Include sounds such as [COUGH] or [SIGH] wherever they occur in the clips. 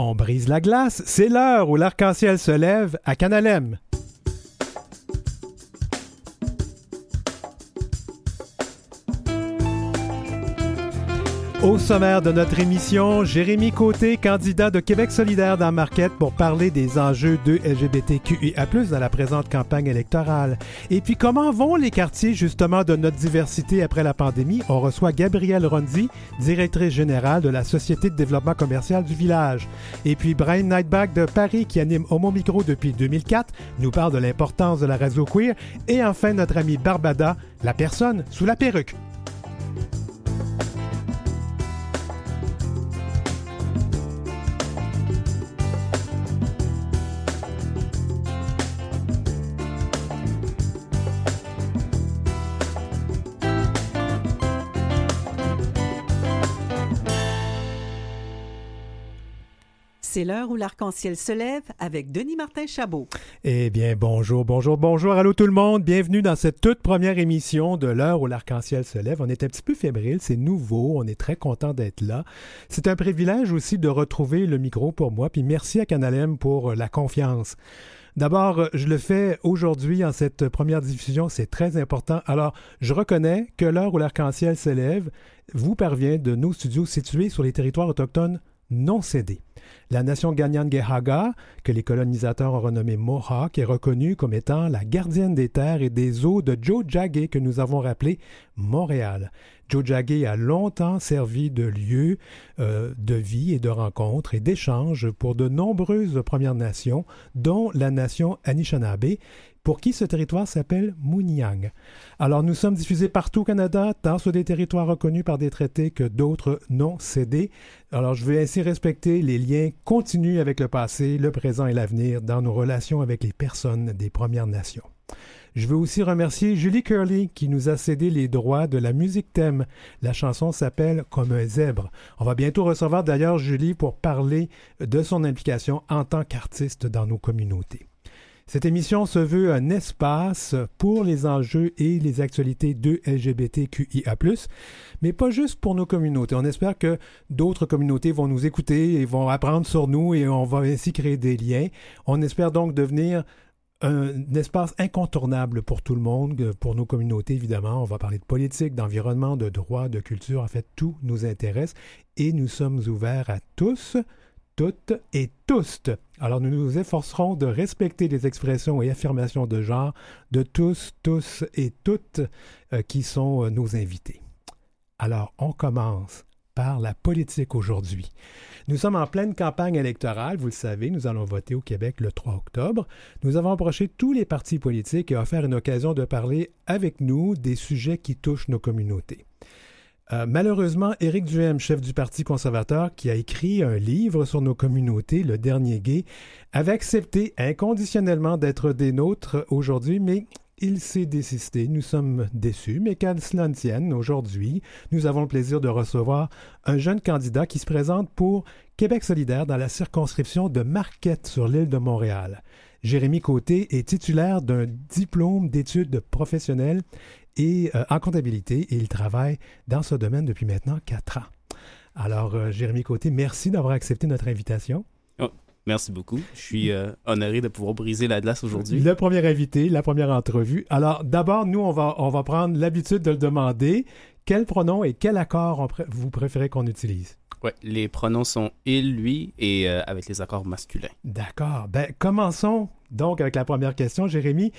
On brise la glace, c'est l'heure où l'arc-en-ciel se lève à Canalem. Au sommaire de notre émission, Jérémy Côté, candidat de Québec solidaire dans Marquette pour parler des enjeux de LGBTQIA+, dans la présente campagne électorale. Et puis, comment vont les quartiers, justement, de notre diversité après la pandémie? On reçoit Gabrielle Ronzi, directrice générale de la Société de développement commercial du village. Et puis, Brian Nightback de Paris, qui anime Homo Micro depuis 2004, nous parle de l'importance de la radio queer. Et enfin, notre ami Barbada, la personne sous la perruque. C'est l'heure où l'arc-en-ciel se lève avec Denis Martin Chabot. Eh bien, bonjour, bonjour, bonjour, allô tout le monde. Bienvenue dans cette toute première émission de l'heure où l'arc-en-ciel se lève. On est un petit peu fébrile, c'est nouveau, on est très content d'être là. C'est un privilège aussi de retrouver le micro pour moi, puis merci à Canalem pour la confiance. D'abord, je le fais aujourd'hui en cette première diffusion, c'est très important. Alors, je reconnais que l'heure où l'arc-en-ciel se lève vous parvient de nos studios situés sur les territoires autochtones non cédés. La nation Ganyan-Gehaga, que les colonisateurs ont renommée Mohawk, est reconnue comme étant la gardienne des terres et des eaux de Joe Jagé, que nous avons rappelé Montréal. Joe Jagé a longtemps servi de lieu euh, de vie et de rencontre et d'échange pour de nombreuses Premières Nations, dont la nation Anishinaabe, pour qui ce territoire s'appelle Mouniang? Alors nous sommes diffusés partout au Canada, tant sur des territoires reconnus par des traités que d'autres non cédés. Alors je veux ainsi respecter les liens continus avec le passé, le présent et l'avenir dans nos relations avec les personnes des Premières Nations. Je veux aussi remercier Julie Curley qui nous a cédé les droits de la musique thème. La chanson s'appelle Comme un zèbre. On va bientôt recevoir d'ailleurs Julie pour parler de son implication en tant qu'artiste dans nos communautés. Cette émission se veut un espace pour les enjeux et les actualités de LGBTQIA+, mais pas juste pour nos communautés. On espère que d'autres communautés vont nous écouter et vont apprendre sur nous et on va ainsi créer des liens. On espère donc devenir un espace incontournable pour tout le monde, pour nos communautés évidemment. On va parler de politique, d'environnement, de droit, de culture. En fait, tout nous intéresse et nous sommes ouverts à tous toutes et tous. Alors nous nous efforcerons de respecter les expressions et affirmations de genre de tous, tous et toutes euh, qui sont euh, nos invités. Alors on commence par la politique aujourd'hui. Nous sommes en pleine campagne électorale, vous le savez, nous allons voter au Québec le 3 octobre. Nous avons approché tous les partis politiques et offert une occasion de parler avec nous des sujets qui touchent nos communautés. Euh, malheureusement, Éric Duhem, chef du Parti conservateur, qui a écrit un livre sur nos communautés, Le Dernier Gay, avait accepté inconditionnellement d'être des nôtres aujourd'hui, mais il s'est désisté. Nous sommes déçus, mais qu'à cela ne aujourd'hui, nous avons le plaisir de recevoir un jeune candidat qui se présente pour Québec solidaire dans la circonscription de Marquette sur l'île de Montréal. Jérémy Côté est titulaire d'un diplôme d'études professionnelles et euh, en comptabilité et il travaille dans ce domaine depuis maintenant quatre ans. Alors, euh, Jérémy Côté, merci d'avoir accepté notre invitation. Oh, merci beaucoup. Je suis euh, honoré de pouvoir briser la glace aujourd'hui. Le premier invité, la première entrevue. Alors, d'abord, nous, on va, on va prendre l'habitude de le demander. Quel pronom et quel accord vous préférez qu'on utilise? Oui, les pronoms sont il, lui et avec les accords masculins. D'accord. Ben, commençons donc avec la première question, Jérémy.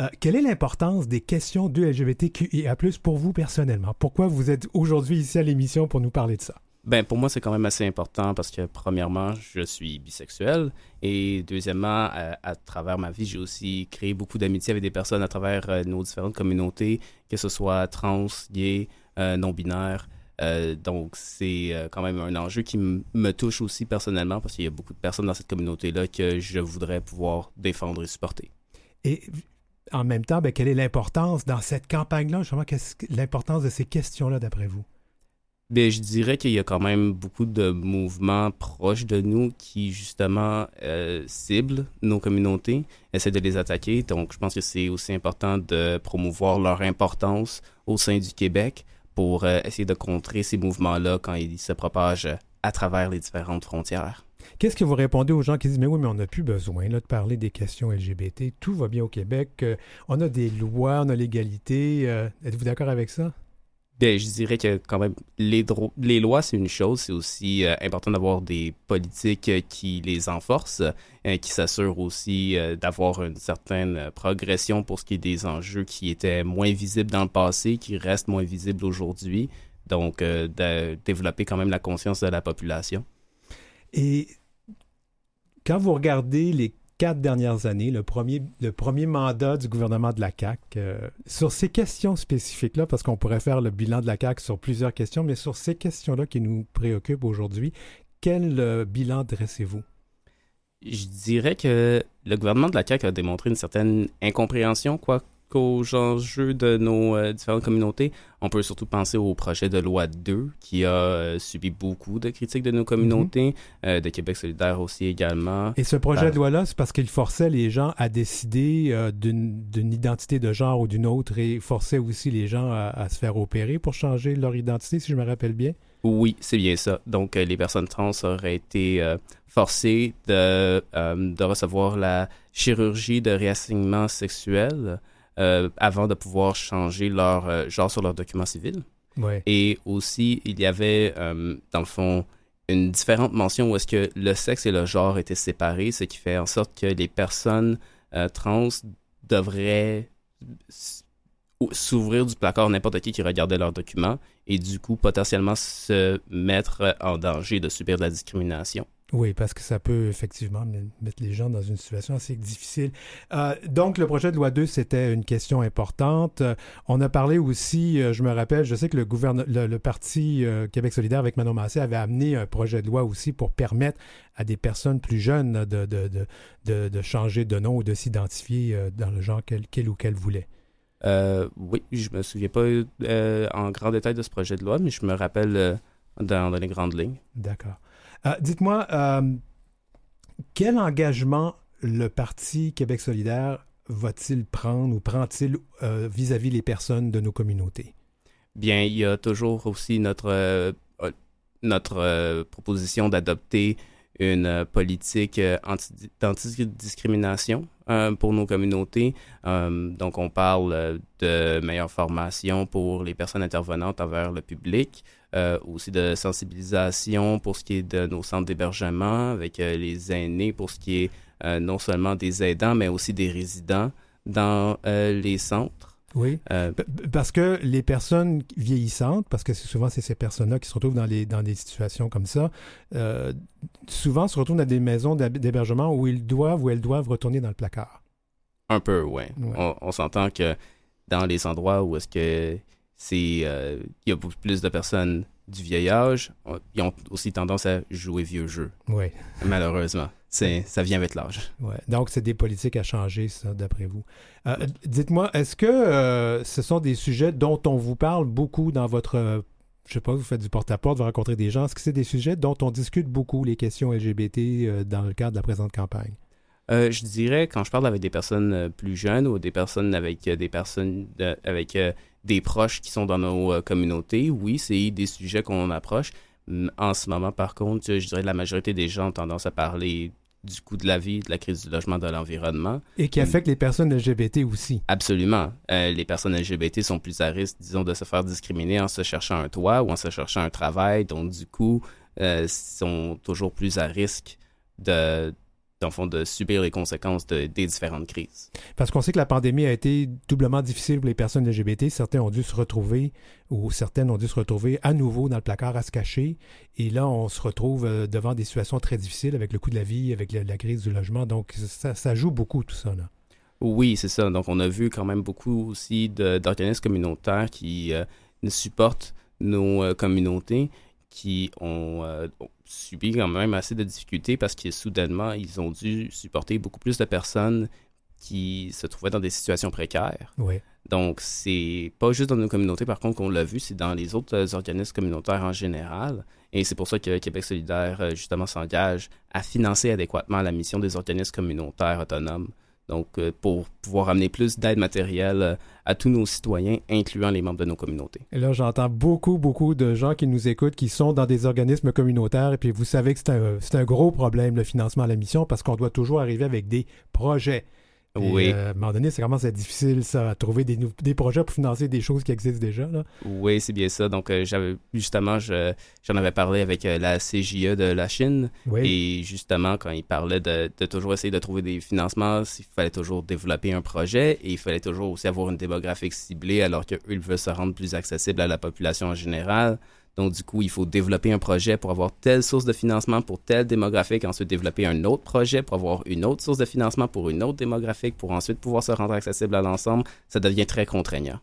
Euh, quelle est l'importance des questions de LGBTQIA+, pour vous personnellement? Pourquoi vous êtes aujourd'hui ici à l'émission pour nous parler de ça? Ben, pour moi, c'est quand même assez important parce que, premièrement, je suis bisexuel et, deuxièmement, euh, à, travers ma vie, j'ai aussi créé beaucoup d'amitié avec des personnes à travers euh, nos différentes communautés, que ce soit trans, gay, non-binaire. Donc, c'est quand même un enjeu qui me touche aussi personnellement parce qu'il y a beaucoup de personnes dans cette communauté-là que je voudrais pouvoir défendre et supporter. Et en même temps, ben, quelle est l'importance dans cette campagne-là, justement, l'importance de ces questions-là d'après vous? Bien, je dirais qu'il y a quand même beaucoup de mouvements proches de nous qui, justement, euh, ciblent nos communautés, essaient de les attaquer. Donc, je pense que c'est aussi important de promouvoir leur importance au sein du Québec pour euh, essayer de contrer ces mouvements-là quand ils se propagent à travers les différentes frontières. Qu'est-ce que vous répondez aux gens qui disent, mais oui, mais on n'a plus besoin de parler des questions LGBT, tout va bien au Québec, euh, on a des lois, on a l'égalité. Euh, êtes-vous d'accord avec ça? Bien, je dirais que quand même, les, les lois, c'est une chose. C'est aussi euh, important d'avoir des politiques qui les enforcent, qui s'assurent aussi d'avoir une certaine progression pour ce qui est des enjeux qui étaient moins visibles dans le passé, qui restent moins visibles aujourd'hui. Donc, de développer quand même la conscience de la population. Et quand vous regardez les quatre dernières années, le premier, mandat du gouvernement de la CAQ, euh, sur ces questions spécifiques-là, parce qu'on pourrait faire le bilan de la CAQ sur plusieurs questions, mais sur ces questions-là qui nous préoccupent aujourd'hui, quel euh, bilan dressez-vous? Je dirais que le gouvernement de la CAQ a démontré une certaine incompréhension, quoi, qu'aux enjeux de nos euh, différentes communautés. On peut surtout penser au projet de loi 2 qui a euh, subi beaucoup de critiques de nos communautés, mhm. euh, de Québec solidaire aussi également. Et ce projet de loi-là, c'est parce qu'il forçait les gens à décider d'une identité de genre ou d'une autre et forçait aussi les gens à, se faire opérer pour changer leur identité, si je me rappelle bien? Oui, c'est bien ça. Donc, les personnes trans auraient été forcées de, de recevoir la chirurgie de réassignement sexuel. Euh, avant de pouvoir changer leur euh, genre sur leur document civil. Et aussi, il y avait, euh, dans le fond, une différente mention où est-ce que le sexe et le genre étaient séparés, ce qui fait en sorte que les personnes trans devraient s'ouvrir du placard n'importe qui qui regardait leurs documents et du coup potentiellement se mettre en danger de subir de la discrimination. Oui, parce que ça peut effectivement mettre les gens dans une situation assez difficile. Euh, donc, le projet de loi 2, c'était une question importante. Euh, on a parlé aussi, euh, je me rappelle, je sais que le, le, Parti Québec solidaire avec Manon Massé avait amené un projet de loi aussi pour permettre à des personnes plus jeunes de, de, de, de changer de nom ou de s'identifier dans le genre qu'elle ou qu'elle voulait. oui, je me souviens pas en grand détail de ce projet de loi, mais je me rappelle dans les grandes lignes. D'accord. Euh, dites-moi, euh, quel engagement le Parti Québec solidaire va-t-il prendre ou prend-il euh, vis-à-vis les personnes de nos communautés? Bien, il y a toujours aussi notre, notre proposition d'adopter une politique d'antidiscrimination pour nos communautés. donc, on parle de meilleure formation pour les personnes intervenantes envers le public, euh, aussi de sensibilisation pour ce qui est de nos centres d'hébergement avec euh, les aînés, pour ce qui est euh, non seulement des aidants, mais aussi des résidents dans les centres. Oui, parce que les personnes vieillissantes, parce que souvent c'est ces personnes-là qui se retrouvent dans, les, dans des situations comme ça, souvent se retrouvent dans des maisons d'hébergement où ils doivent ou elles doivent retourner dans le placard. Un peu, oui. Ouais. On, on s'entend que dans les endroits où est-ce que c'est euh, il y a beaucoup plus de personnes du vieil âge, ils ont aussi tendance à jouer vieux jeu. Oui. Malheureusement. C'est, ça vient avec l'âge. Ouais. Donc, c'est des politiques à changer, ça, d'après vous. Euh, dites-moi, est-ce que euh, ce sont des sujets dont on vous parle beaucoup dans votre. je sais pas, vous faites du porte-à-porte, vous rencontrez des gens. Est-ce que c'est des sujets dont on discute beaucoup, les questions LGBT, dans le cadre de la présente campagne? je dirais, quand je parle avec des personnes plus jeunes ou des personnes avec des personnes avec des proches qui sont dans nos euh, communautés, oui, c'est des sujets qu'on approche. En ce moment, par contre, je dirais que la majorité des gens ont tendance à parler du coût de la vie, de la crise du logement, de l'environnement. Et qui affecte les personnes LGBT aussi. Absolument. Euh, les personnes LGBT sont plus à risque, disons, de se faire discriminer en se cherchant un toit ou en se cherchant un travail. Donc, du coup, euh, sont toujours plus à risque de, dans fond, de subir les conséquences des différentes crises. Parce qu'on sait que la pandémie a été doublement difficile pour les personnes LGBT. Certains ont dû se retrouver, ou certaines ont dû se retrouver à nouveau dans le placard à se cacher. Et là, on se retrouve euh, devant des situations très difficiles avec le coût de la vie, avec la, crise du logement. Donc, ça, joue beaucoup, tout ça. Là. Oui, c'est ça. Donc, on a vu quand même beaucoup aussi d'organismes communautaires qui euh, supportent nos euh, communautés qui ont, euh, subi quand même assez de difficultés parce que soudainement, ils ont dû supporter beaucoup plus de personnes qui se trouvaient dans des situations précaires. Oui. Donc, c'est pas juste dans nos communautés, par contre, qu'on l'a vu, c'est dans les autres euh, organismes communautaires en général. Et c'est pour ça que Québec solidaire, euh, justement, s'engage à financer adéquatement la mission des organismes communautaires autonomes Donc, euh, pour pouvoir amener plus d'aide matérielle euh, à tous nos citoyens, incluant les membres de nos communautés. Et là, j'entends beaucoup, beaucoup de gens qui nous écoutent, qui sont dans des organismes communautaires, et puis vous savez que c'est un, un, gros problème, le financement à la mission, parce qu'on doit toujours arriver avec des projets. Oui. Euh, à un moment donné, c'est vraiment difficile, ça, à trouver des, des, projets pour financer des choses qui existent déjà. Là. Oui, c'est bien ça. Donc, j'avais justement, j'en avais parlé avec la CJE de la Chine. Oui. Et justement, quand il parlait de, de, toujours essayer de trouver des financements, il fallait toujours développer un projet et il fallait toujours aussi avoir une démographique ciblée alors qu'eux, ils veulent se rendre plus accessible à la population en général. Donc, du coup, il faut développer un projet pour avoir telle source de financement pour telle démographique, ensuite développer un autre projet pour avoir une autre source de financement pour une autre démographique, pour ensuite pouvoir se rendre accessible à l'ensemble. Ça devient très contraignant.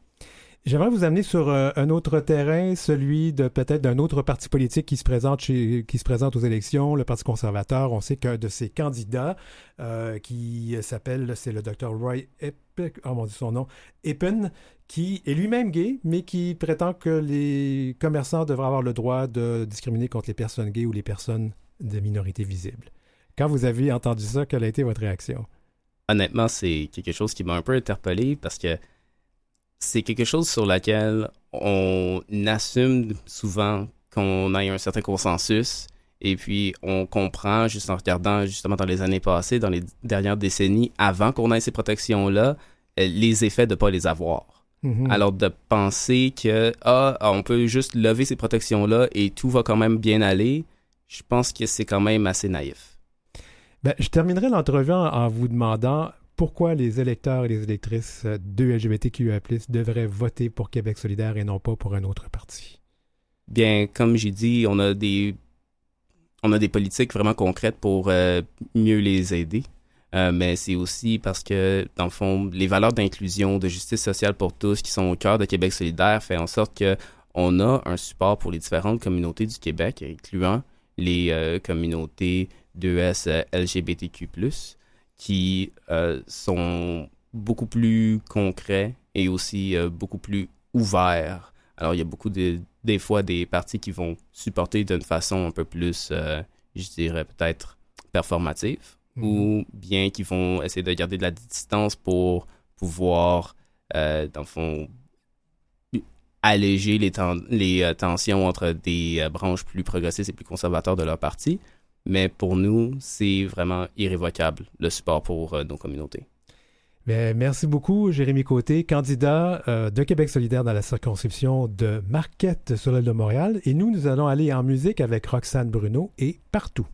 J'aimerais vous amener sur euh, un autre terrain, celui de peut-être d'un autre parti politique qui se présente chez, qui se présente aux élections, le Parti conservateur. On sait qu'un de ses candidats, euh, qui s'appelle, c'est le docteur Roy Eppen, oh mon Dieu, son nom, Eppen, qui est lui-même gay, mais qui prétend que les commerçants devraient avoir le droit de discriminer contre les personnes gays ou les personnes de minorité visible. Quand vous avez entendu ça, quelle a été votre réaction? Honnêtement, c'est quelque chose qui m'a un peu interpellé parce que c'est quelque chose sur lequel on assume souvent qu'on ait un certain consensus et puis on comprend juste en regardant justement dans les années passées, dans les dernières décennies, avant qu'on ait ces protections-là, les effets de ne pas les avoir. Mhm. Alors de penser que ah, on peut juste lever ces protections-là et tout va quand même bien aller, je pense que c'est quand même assez naïf. Ben, je terminerai l'entrevue en, en, vous demandant pourquoi les électeurs et les électrices de LGBTQIA+, devraient voter pour Québec solidaire et non pas pour un autre parti? Bien, comme j'ai dit, on a des on a des politiques vraiment concrètes pour euh, mieux les aider. Euh, mais c'est aussi parce que, dans le fond, les valeurs d'inclusion, de justice sociale pour tous qui sont au cœur de Québec solidaire fait en sorte que on a un support pour les différentes communautés du Québec, incluant les euh, communautés 2S LGBTQ+, qui euh, sont beaucoup plus concrets et aussi euh, beaucoup plus ouverts. Alors, il y a beaucoup de, des fois des partis qui vont supporter d'une façon un peu plus, euh, je dirais peut-être performative, mm -hmm. ou bien qui vont essayer de garder de la distance pour pouvoir, dans le fond, alléger les, ten les tensions entre des branches plus progressistes et plus conservateurs de leur parti. Mais pour nous, c'est vraiment irrévocable le support pour euh, nos communautés. Bien, merci beaucoup, Jérémy Côté, candidat euh, de Québec solidaire dans la circonscription de Marquette sur l'île de Montréal. Et nous, nous allons aller en musique avec Roxane Bruno et Partout.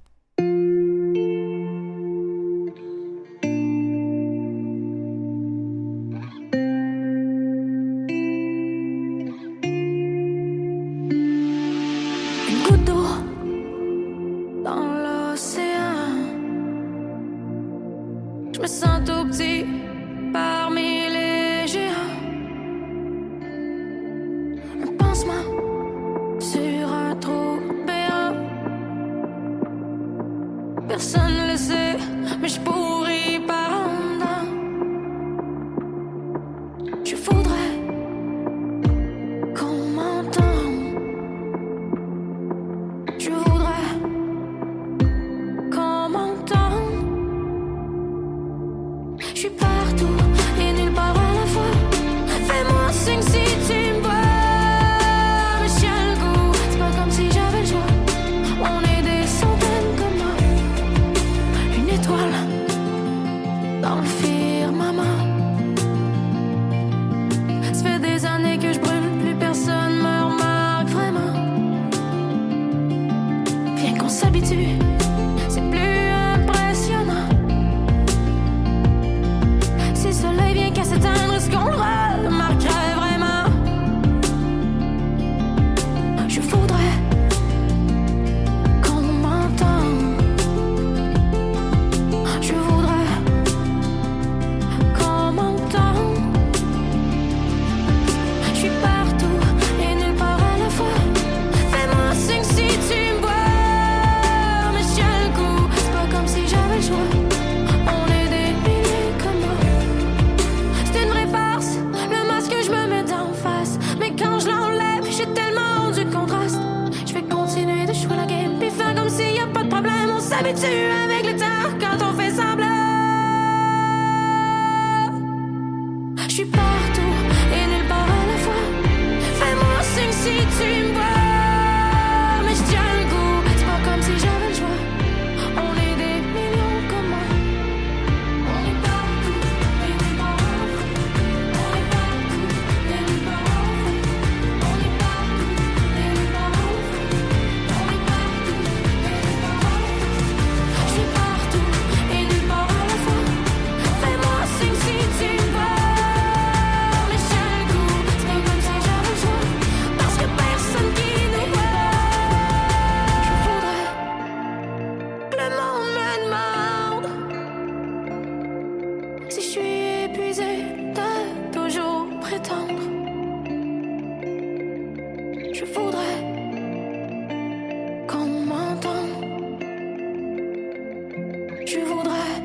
Je voudrais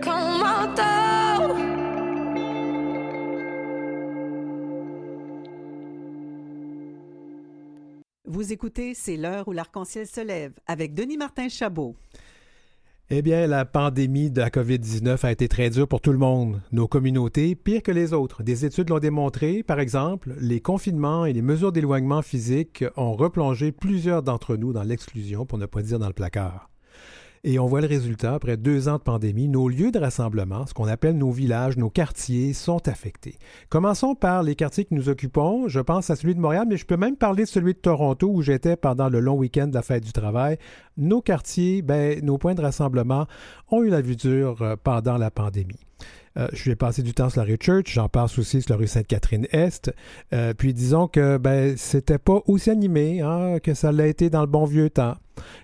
qu'on m'entende. Vous écoutez C'est l'heure où l'arc-en-ciel se lève avec Denis Martin Chabot. Eh bien, la pandémie de la COVID-19 a été très dure pour tout le monde, nos communautés, pire que les autres. Des études l'ont démontré. Par exemple, les confinements et les mesures d'éloignement physique ont replongé plusieurs d'entre nous dans l'exclusion, pour ne pas dire dans le placard. Et on voit le résultat, après deux ans de pandémie, nos lieux de rassemblement, ce qu'on appelle nos villages, nos quartiers, sont affectés. Commençons par les quartiers que nous occupons. Je pense à celui de Montréal, mais je peux même parler de celui de Toronto où j'étais pendant le long week-end de la fête du travail. Nos quartiers, ben, nos points de rassemblement ont eu la vue dure euh, pendant la pandémie. Euh, je vais passer du temps sur la rue Church, j'en passe aussi sur la rue Sainte-Catherine-Est. Euh, puis disons que ben, c'était pas aussi animé hein, que ça l'a été dans le bon vieux temps.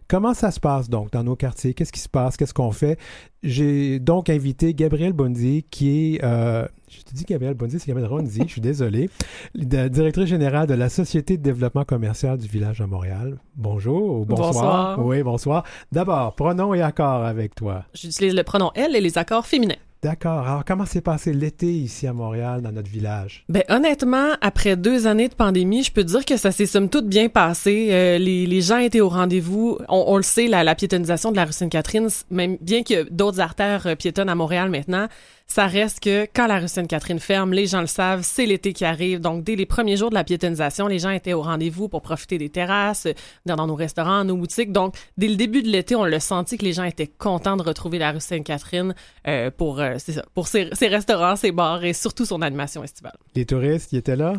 Comment ça se passe donc dans nos quartiers? Qu'est-ce qui se passe? Qu'est-ce qu'on fait? J'ai donc invité Gabrielle Bondy, qui est. Euh, je te dis Gabrielle Bondy, c'est Gabrielle Ronzi, je suis désolé. Directrice générale de la Société de développement commercial du village de Montréal. Bonjour, bonsoir. Bonsoir. Oui, bonsoir. D'abord, pronom et accord avec toi. J'utilise le pronom elle et les accords féminins. D'accord. Alors, comment s'est passé l'été ici à Montréal, dans notre village? Ben honnêtement, après deux années de pandémie, je peux dire que ça s'est somme toute bien passé. Euh, les, gens étaient au rendez-vous. On, le sait, la, piétonisation de la rue Sainte-Catherine, même bien a d'autres artères euh, piétonnes à Montréal maintenant, ça reste que quand la rue Sainte-Catherine ferme, les gens le savent, c'est l'été qui arrive. Donc, dès les premiers jours de la piétonisation, les gens étaient au rendez-vous pour profiter des terrasses, dans, nos restaurants, nos boutiques. Donc, dès le début de l'été, on l'a senti que les gens étaient contents de retrouver la rue Sainte-Catherine euh, pour, euh, ses, restaurants, ses bars et surtout son animation estivale. Les touristes qui étaient là?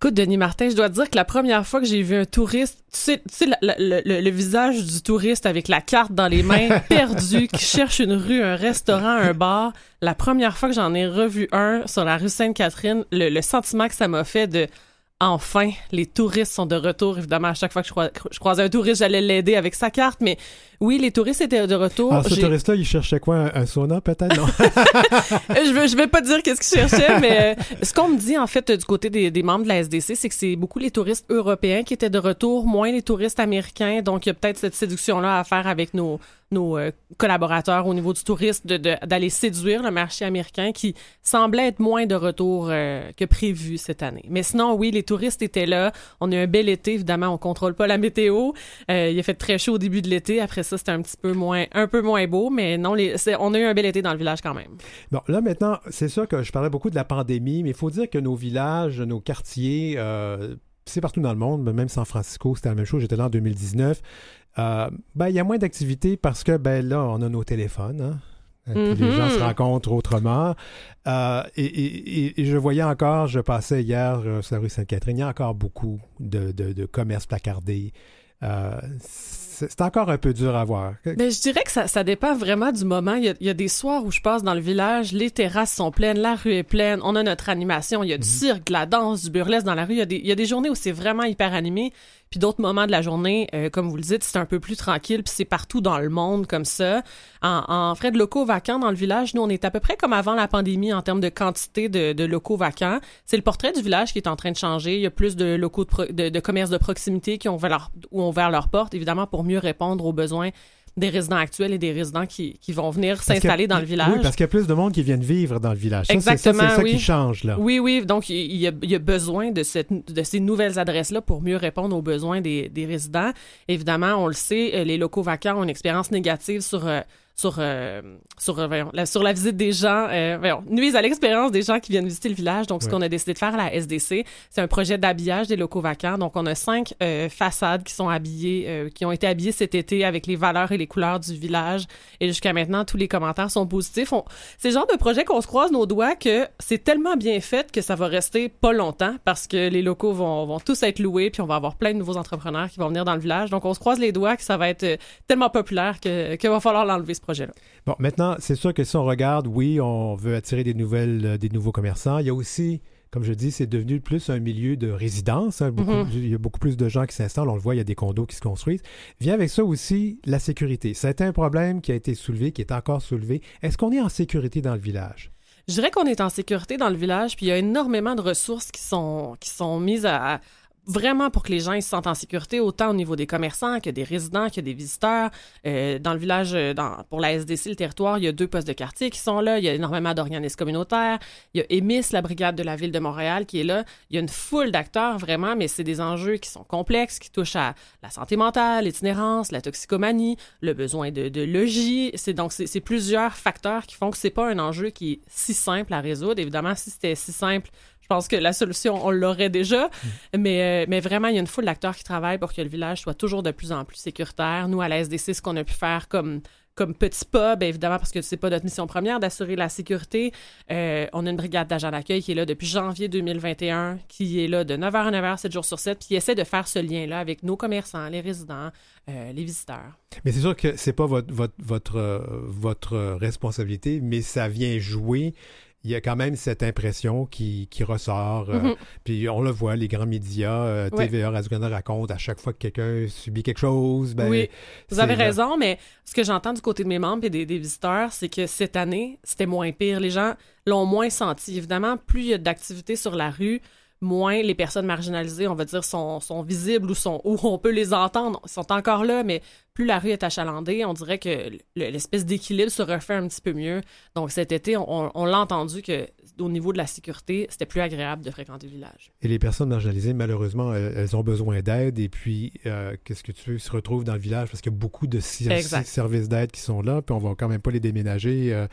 Écoute, Denis Martin, je dois te dire que la première fois que j'ai vu un touriste, tu sais, tu sais le, le- le- le visage du touriste avec la carte dans les mains, [LAUGHS] perdu, qui cherche une rue, un restaurant, un bar, la première fois que j'en ai revu un sur la rue Sainte-Catherine, le, le sentiment que ça m'a fait de enfin, les touristes sont de retour. Évidemment, à chaque fois que je, croi- je croisais un touriste, j'allais l'aider avec sa carte, mais oui, les touristes étaient de retour. Alors, ce J'ai- touriste-là, il cherchait quoi? Un, un sauna, peut-être? Non? [LAUGHS] Je veux, je vais pas dire qu'est-ce qu'ils cherchaient, mais euh, ce qu'on me dit en fait du côté des, des membres de la SDC, c'est que c'est beaucoup les touristes européens qui étaient de retour, moins les touristes américains. Donc il y a peut-être cette séduction-là à faire avec nos nos euh, collaborateurs au niveau du tourisme de- de- d'aller séduire le marché américain qui semblait être moins de retour euh, que prévu cette année. Mais sinon, oui, les touristes étaient là. On a eu un bel été, évidemment, on contrôle pas la météo. Euh, il a fait très chaud au début de l'été. Après ça, c'était un petit peu moins, un peu moins beau, mais non, les, on a eu un bel été dans le village quand même. Bon, là maintenant, c'est sûr que je parlais beaucoup de la pandémie, mais il faut dire que nos villages, nos quartiers, c'est partout dans le monde, même San Francisco, c'était la même chose, j'étais là en 2019. Euh, ben, il y a moins d'activités parce que ben là, on a nos téléphones. hein. Puis Les gens se rencontrent autrement. Euh, et, et- et- et je voyais encore, je passais hier euh, sur la rue Sainte-Catherine, il y a encore beaucoup de, de, de commerces placardés. Euh, c'est encore un peu dur à voir. Ben, je dirais que ça, ça dépend vraiment du moment. Il y, a, il y a des soirs où je passe dans le village, les terrasses sont pleines, la rue est pleine, on a notre animation, il y a du cirque, de la danse, du burlesque dans la rue. Il y a des, il y a des journées où c'est vraiment hyper animé, puis d'autres moments de la journée, euh, comme vous le dites, c'est un peu plus tranquille, puis c'est partout dans le monde comme ça. En, frais de locaux vacants dans le village, nous, on est à peu près comme avant la pandémie en termes de quantité de, locaux vacants. C'est le portrait du village qui est en train de changer. Il y a plus de locaux de, pro- de, de commerce de proximité qui ont ouvert, ont ouvert leurs portes, évidemment, pour mieux répondre aux besoins des résidents actuels et des résidents qui, qui vont venir s'installer dans le village. Oui, parce qu'il y a plus de monde qui viennent vivre dans le village. Ça, c'est ça, Exactement, c'est ça oui. qui change, là. Oui, oui. Donc, il y a, il y a besoin de, cette, de ces nouvelles adresses-là pour mieux répondre aux besoins des, des résidents. Évidemment, on le sait, euh, les locaux vacants ont une expérience négative sur... euh, sur, euh, sur, euh, voyons, la, sur la visite des gens, euh, voyons, nuisent à l'expérience des gens qui viennent visiter le village. Donc, ce Ouais. qu'on a décidé de faire à la SDC, c'est un projet d'habillage des locaux vacants. Donc, on a cinq euh, façades qui sont habillées, euh, qui ont été habillées cet été avec les valeurs et les couleurs du village. Et jusqu'à maintenant, tous les commentaires sont positifs. On- c'est le genre de projet qu'on se croise nos doigts que c'est tellement bien fait que ça va rester pas longtemps parce que les locaux vont, vont tous être loués puis on va avoir plein de nouveaux entrepreneurs qui vont venir dans le village. Donc, on se croise les doigts que ça va être tellement populaire que, qu'il va falloir l'enlever, ce projet-là. Bon, maintenant, c'est sûr que si on regarde, oui, on veut attirer des nouvelles, euh, des nouveaux commerçants. Il y a aussi, comme je dis, c'est devenu plus un milieu de résidence. hein. Beaucoup- Mhm. Il y a beaucoup plus de gens qui s'installent. On le voit, il y a des condos qui se construisent. Vient avec ça aussi la sécurité. C'est un problème qui a été soulevé, qui est encore soulevé. Est-ce qu'on est en sécurité dans le village? Je dirais qu'on est en sécurité dans le village, puis il y a énormément de ressources qui sont qui sont mises à- vraiment pour que les gens se sentent en sécurité, autant au niveau des commerçants que des résidents, que des visiteurs. Euh, dans le village, euh, dans, pour la SDC, le territoire, il y a deux postes de quartier qui sont là. Il y a énormément d'organismes communautaires. Il y a EMIS, la brigade de la ville de Montréal, qui est là. Il y a une foule d'acteurs vraiment, mais c'est des enjeux qui sont complexes, qui touchent à la santé mentale, l'itinérance, la toxicomanie, le besoin de, de logis. C'est donc c'est plusieurs facteurs qui font que c'est pas un enjeu qui est si simple à résoudre. Évidemment, si c'était si simple, je pense que la solution, on l'aurait déjà. Mais, euh, mais vraiment, il y a une foule d'acteurs qui travaillent pour que le village soit toujours de plus en plus sécuritaire. Nous, à la SDC, ce qu'on a pu faire comme comme petit pas, bien évidemment, parce que c'est pas notre mission première d'assurer la sécurité. Euh, on a une brigade d'agents d'accueil qui est là depuis janvier 2021, qui est là de 9h à 9h, 7 jours sur 7, puis qui essaie de faire ce lien-là avec nos commerçants, les résidents, euh, les visiteurs. Mais c'est sûr que c'est pas votre, votre, votre, votre responsabilité, mais ça vient jouer. Il y a quand même cette impression qui, qui ressort. euh, Mhm. Puis on le voit, les grands médias, euh, Ouais. TVA, Radio-Canada racontent à chaque fois que quelqu'un subit quelque chose. Ben, Oui, Vous avez raison, mais ce que j'entends du côté de mes membres et des, des visiteurs, c'est que cette année, c'était moins pire. Les gens l'ont moins senti. Évidemment, plus il y a d'activités sur la rue, moins les personnes marginalisées, on va dire, sont, sont visibles ou, sont, ou on peut les entendre. Ils sont encore là, mais plus la rue est achalandée, on dirait que le- l'espèce d'équilibre se refait un petit peu mieux. Donc cet été, on, on l'a entendu que au niveau de la sécurité, c'était plus agréable de fréquenter le village. Et les personnes marginalisées, malheureusement, elles, elles ont besoin d'aide. Et puis, euh, qu'est-ce que tu veux, se retrouvent dans le village parce qu'il y a beaucoup de si- services d'aide qui sont là. Puis on va quand même pas les déménager euh,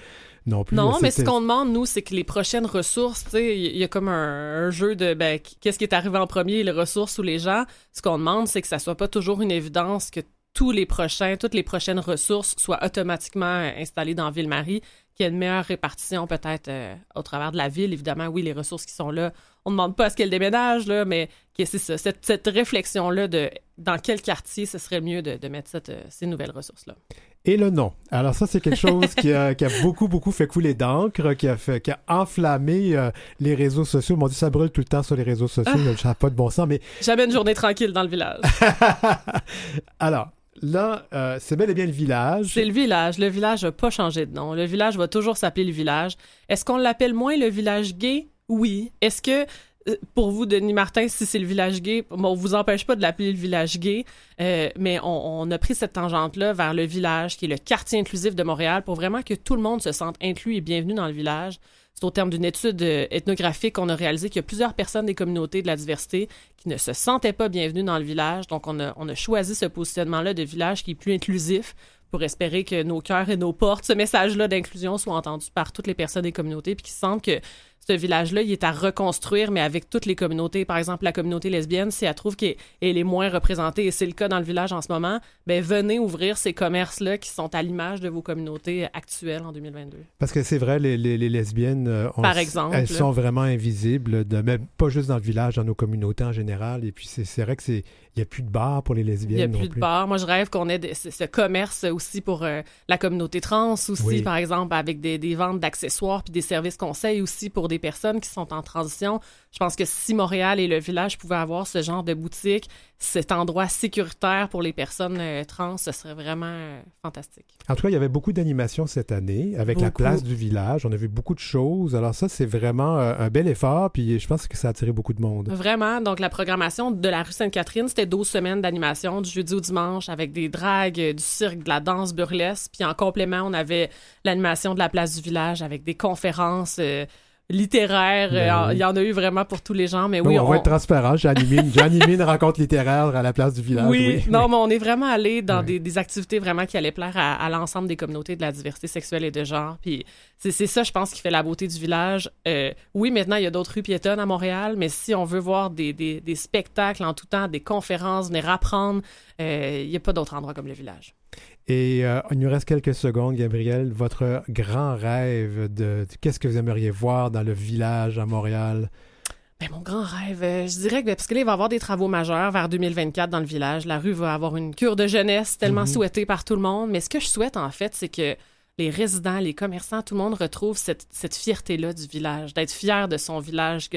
non plus. Non, Là, mais ce qu'on demande, nous, c'est que les prochaines ressources, tu sais, il y a comme un, un jeu de ben, qu'est-ce qui est arrivé en premier, les ressources ou les gens. Ce qu'on demande, c'est que ça soit pas toujours une évidence que tous les prochains, toutes les prochaines ressources soient automatiquement installées dans Ville-Marie, qu'il y ait une meilleure répartition peut-être euh, au travers de la ville. Évidemment, oui, les ressources qui sont là, on ne demande pas à ce qu'elles déménagent, là, mais que c'est ça, cette, cette réflexion-là de dans quel quartier ce serait mieux de, de mettre cette, euh, ces nouvelles ressources-là. Et le nom. Alors ça, c'est quelque chose qui a, qui a beaucoup, beaucoup fait couler d'encre, qui a, fait, qui a enflammé euh, les réseaux sociaux. Mon Dieu, ça brûle tout le temps sur les réseaux sociaux. Ah. Ça n'a pas de bon sens. Mais Jamais une journée tranquille dans le village. [LAUGHS] alors, là, euh, c'est bel et bien le village. C'est le village. Le village n'a pas changé de nom. Le village va toujours s'appeler le village. Est-ce qu'on l'appelle moins le village gay? Oui. Est-ce que, euh, pour vous, Denis Martin, si c'est le village gay, on vous empêche pas de l'appeler le village gay, euh, mais on, on a pris cette tangente-là vers le village, qui est le quartier inclusif de Montréal, pour vraiment que tout le monde se sente inclus et bienvenu dans le village. C'est au terme d'une étude euh, ethnographique qu'on a réalisé qu'il y a plusieurs personnes des communautés de la diversité qui ne se sentaient pas bienvenues dans le village. Donc, on a, on a choisi ce positionnement-là de village qui est plus inclusif pour espérer que nos cœurs et nos portes, ce message-là d'inclusion soit entendu par toutes les personnes des communautés, puis qu'ils sentent que ce village-là, il est à reconstruire, mais avec toutes les communautés. Par exemple, la communauté lesbienne, si elle trouve qu'elle elle est moins représentée, et c'est le cas dans le village en ce moment, ben venez ouvrir ces commerces-là qui sont à l'image de vos communautés actuelles en 2022. Parce que c'est vrai, les, les- les lesbiennes, euh, on- Par exemple. elles sont vraiment invisibles, de, même pas juste dans le village, dans nos communautés en général. Et puis c'est vrai que c'est n'y a plus de bar pour les lesbiennes Il n'y a plus de plus. bar. Moi, je rêve qu'on ait de- ce, ce commerce aussi pour euh, la communauté trans aussi, Oui. par exemple, avec des, des ventes d'accessoires puis des services conseils aussi pour des personnes qui sont en transition. Je pense que si Montréal et le village pouvaient avoir ce genre de boutique, cet endroit sécuritaire pour les personnes euh, trans, ce serait vraiment euh, fantastique. En tout cas, il y avait beaucoup d'animations cette année avec la place du village. On a vu beaucoup de choses. Alors ça, c'est vraiment euh, un bel effort. Puis je pense que ça a attiré beaucoup de monde. Vraiment. Donc, la programmation de la rue Sainte-Catherine, c'était 12 semaines d'animation du jeudi au dimanche avec des dragues, du cirque, de la danse burlesque. Puis en complément, on avait l'animation de la place du village avec des conférences euh, littéraires. Ben Euh. Il y en a eu vraiment pour tous les gens. Mais oui, on, va être transparent. J'ai animé, une- j'ai animé une [LAUGHS] rencontre littéraire à la place du village. oui, Oui, non, mais on est vraiment allé dans des, des activités vraiment qui allaient plaire à, à l'ensemble des communautés de la diversité sexuelle et de genre. Puis c'est c'est ça, je pense, qui fait la beauté du village. Euh, oui, maintenant, il y a d'autres rues piétonnes à Montréal, mais si on veut voir des, des, des spectacles en tout temps, des conférences, venir apprendre, euh, il n'y a pas d'autre endroit comme le village. Et euh, il nous reste quelques secondes, Gabriel. Votre grand rêve de, de qu'est-ce que vous aimeriez voir dans le village à Montréal? Ben, mon grand rêve, euh, je dirais que ben, parce que là, il va y avoir des travaux majeurs vers 2024 dans le village. La rue va avoir une cure de jeunesse tellement Mhm. souhaitée par tout le monde. Mais ce que je souhaite, en fait, c'est que les résidents, les commerçants, tout le monde retrouve cette, cette fierté-là du village, d'être fier de son village,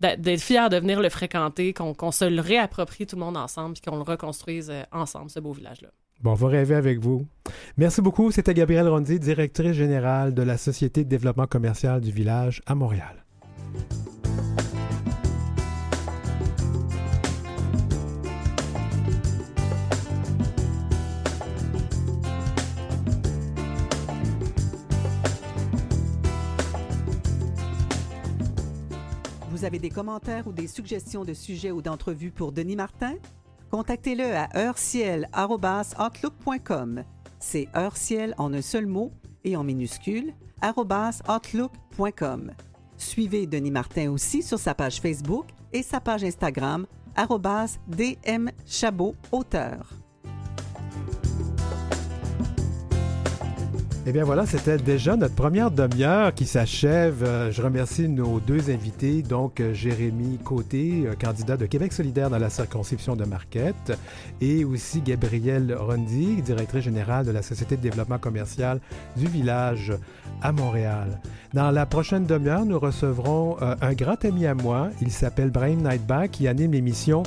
d'être fier de venir le fréquenter, qu'on qu'on se le réapproprie tout le monde ensemble, puis qu'on le reconstruise euh, ensemble, ce beau village-là. Bon, on va avec vous. Merci beaucoup. C'était Gabrielle Rondy, directrice générale de la Société de développement commercial du village à Montréal. Vous avez des commentaires ou des suggestions de sujets ou d'entrevues pour Denis Martin? Contactez-le à heurciel.outlook.com. C'est heurciel en un seul mot et en minuscule, outlook.com. Suivez Denis Martin aussi sur sa page Facebook et sa page Instagram, dmchabot auteur. Eh bien voilà, c'était déjà notre première demi-heure qui s'achève. Euh, je remercie nos deux invités, donc euh, Jérémy Côté, euh, candidat de Québec solidaire dans la circonscription de Marquette, et aussi Gabrielle Rondy, directrice générale de la Société de développement commercial du village à Montréal. Dans la prochaine demi-heure, nous recevrons un grand ami à moi. Il s'appelle Brian Nightback, qui anime l'émission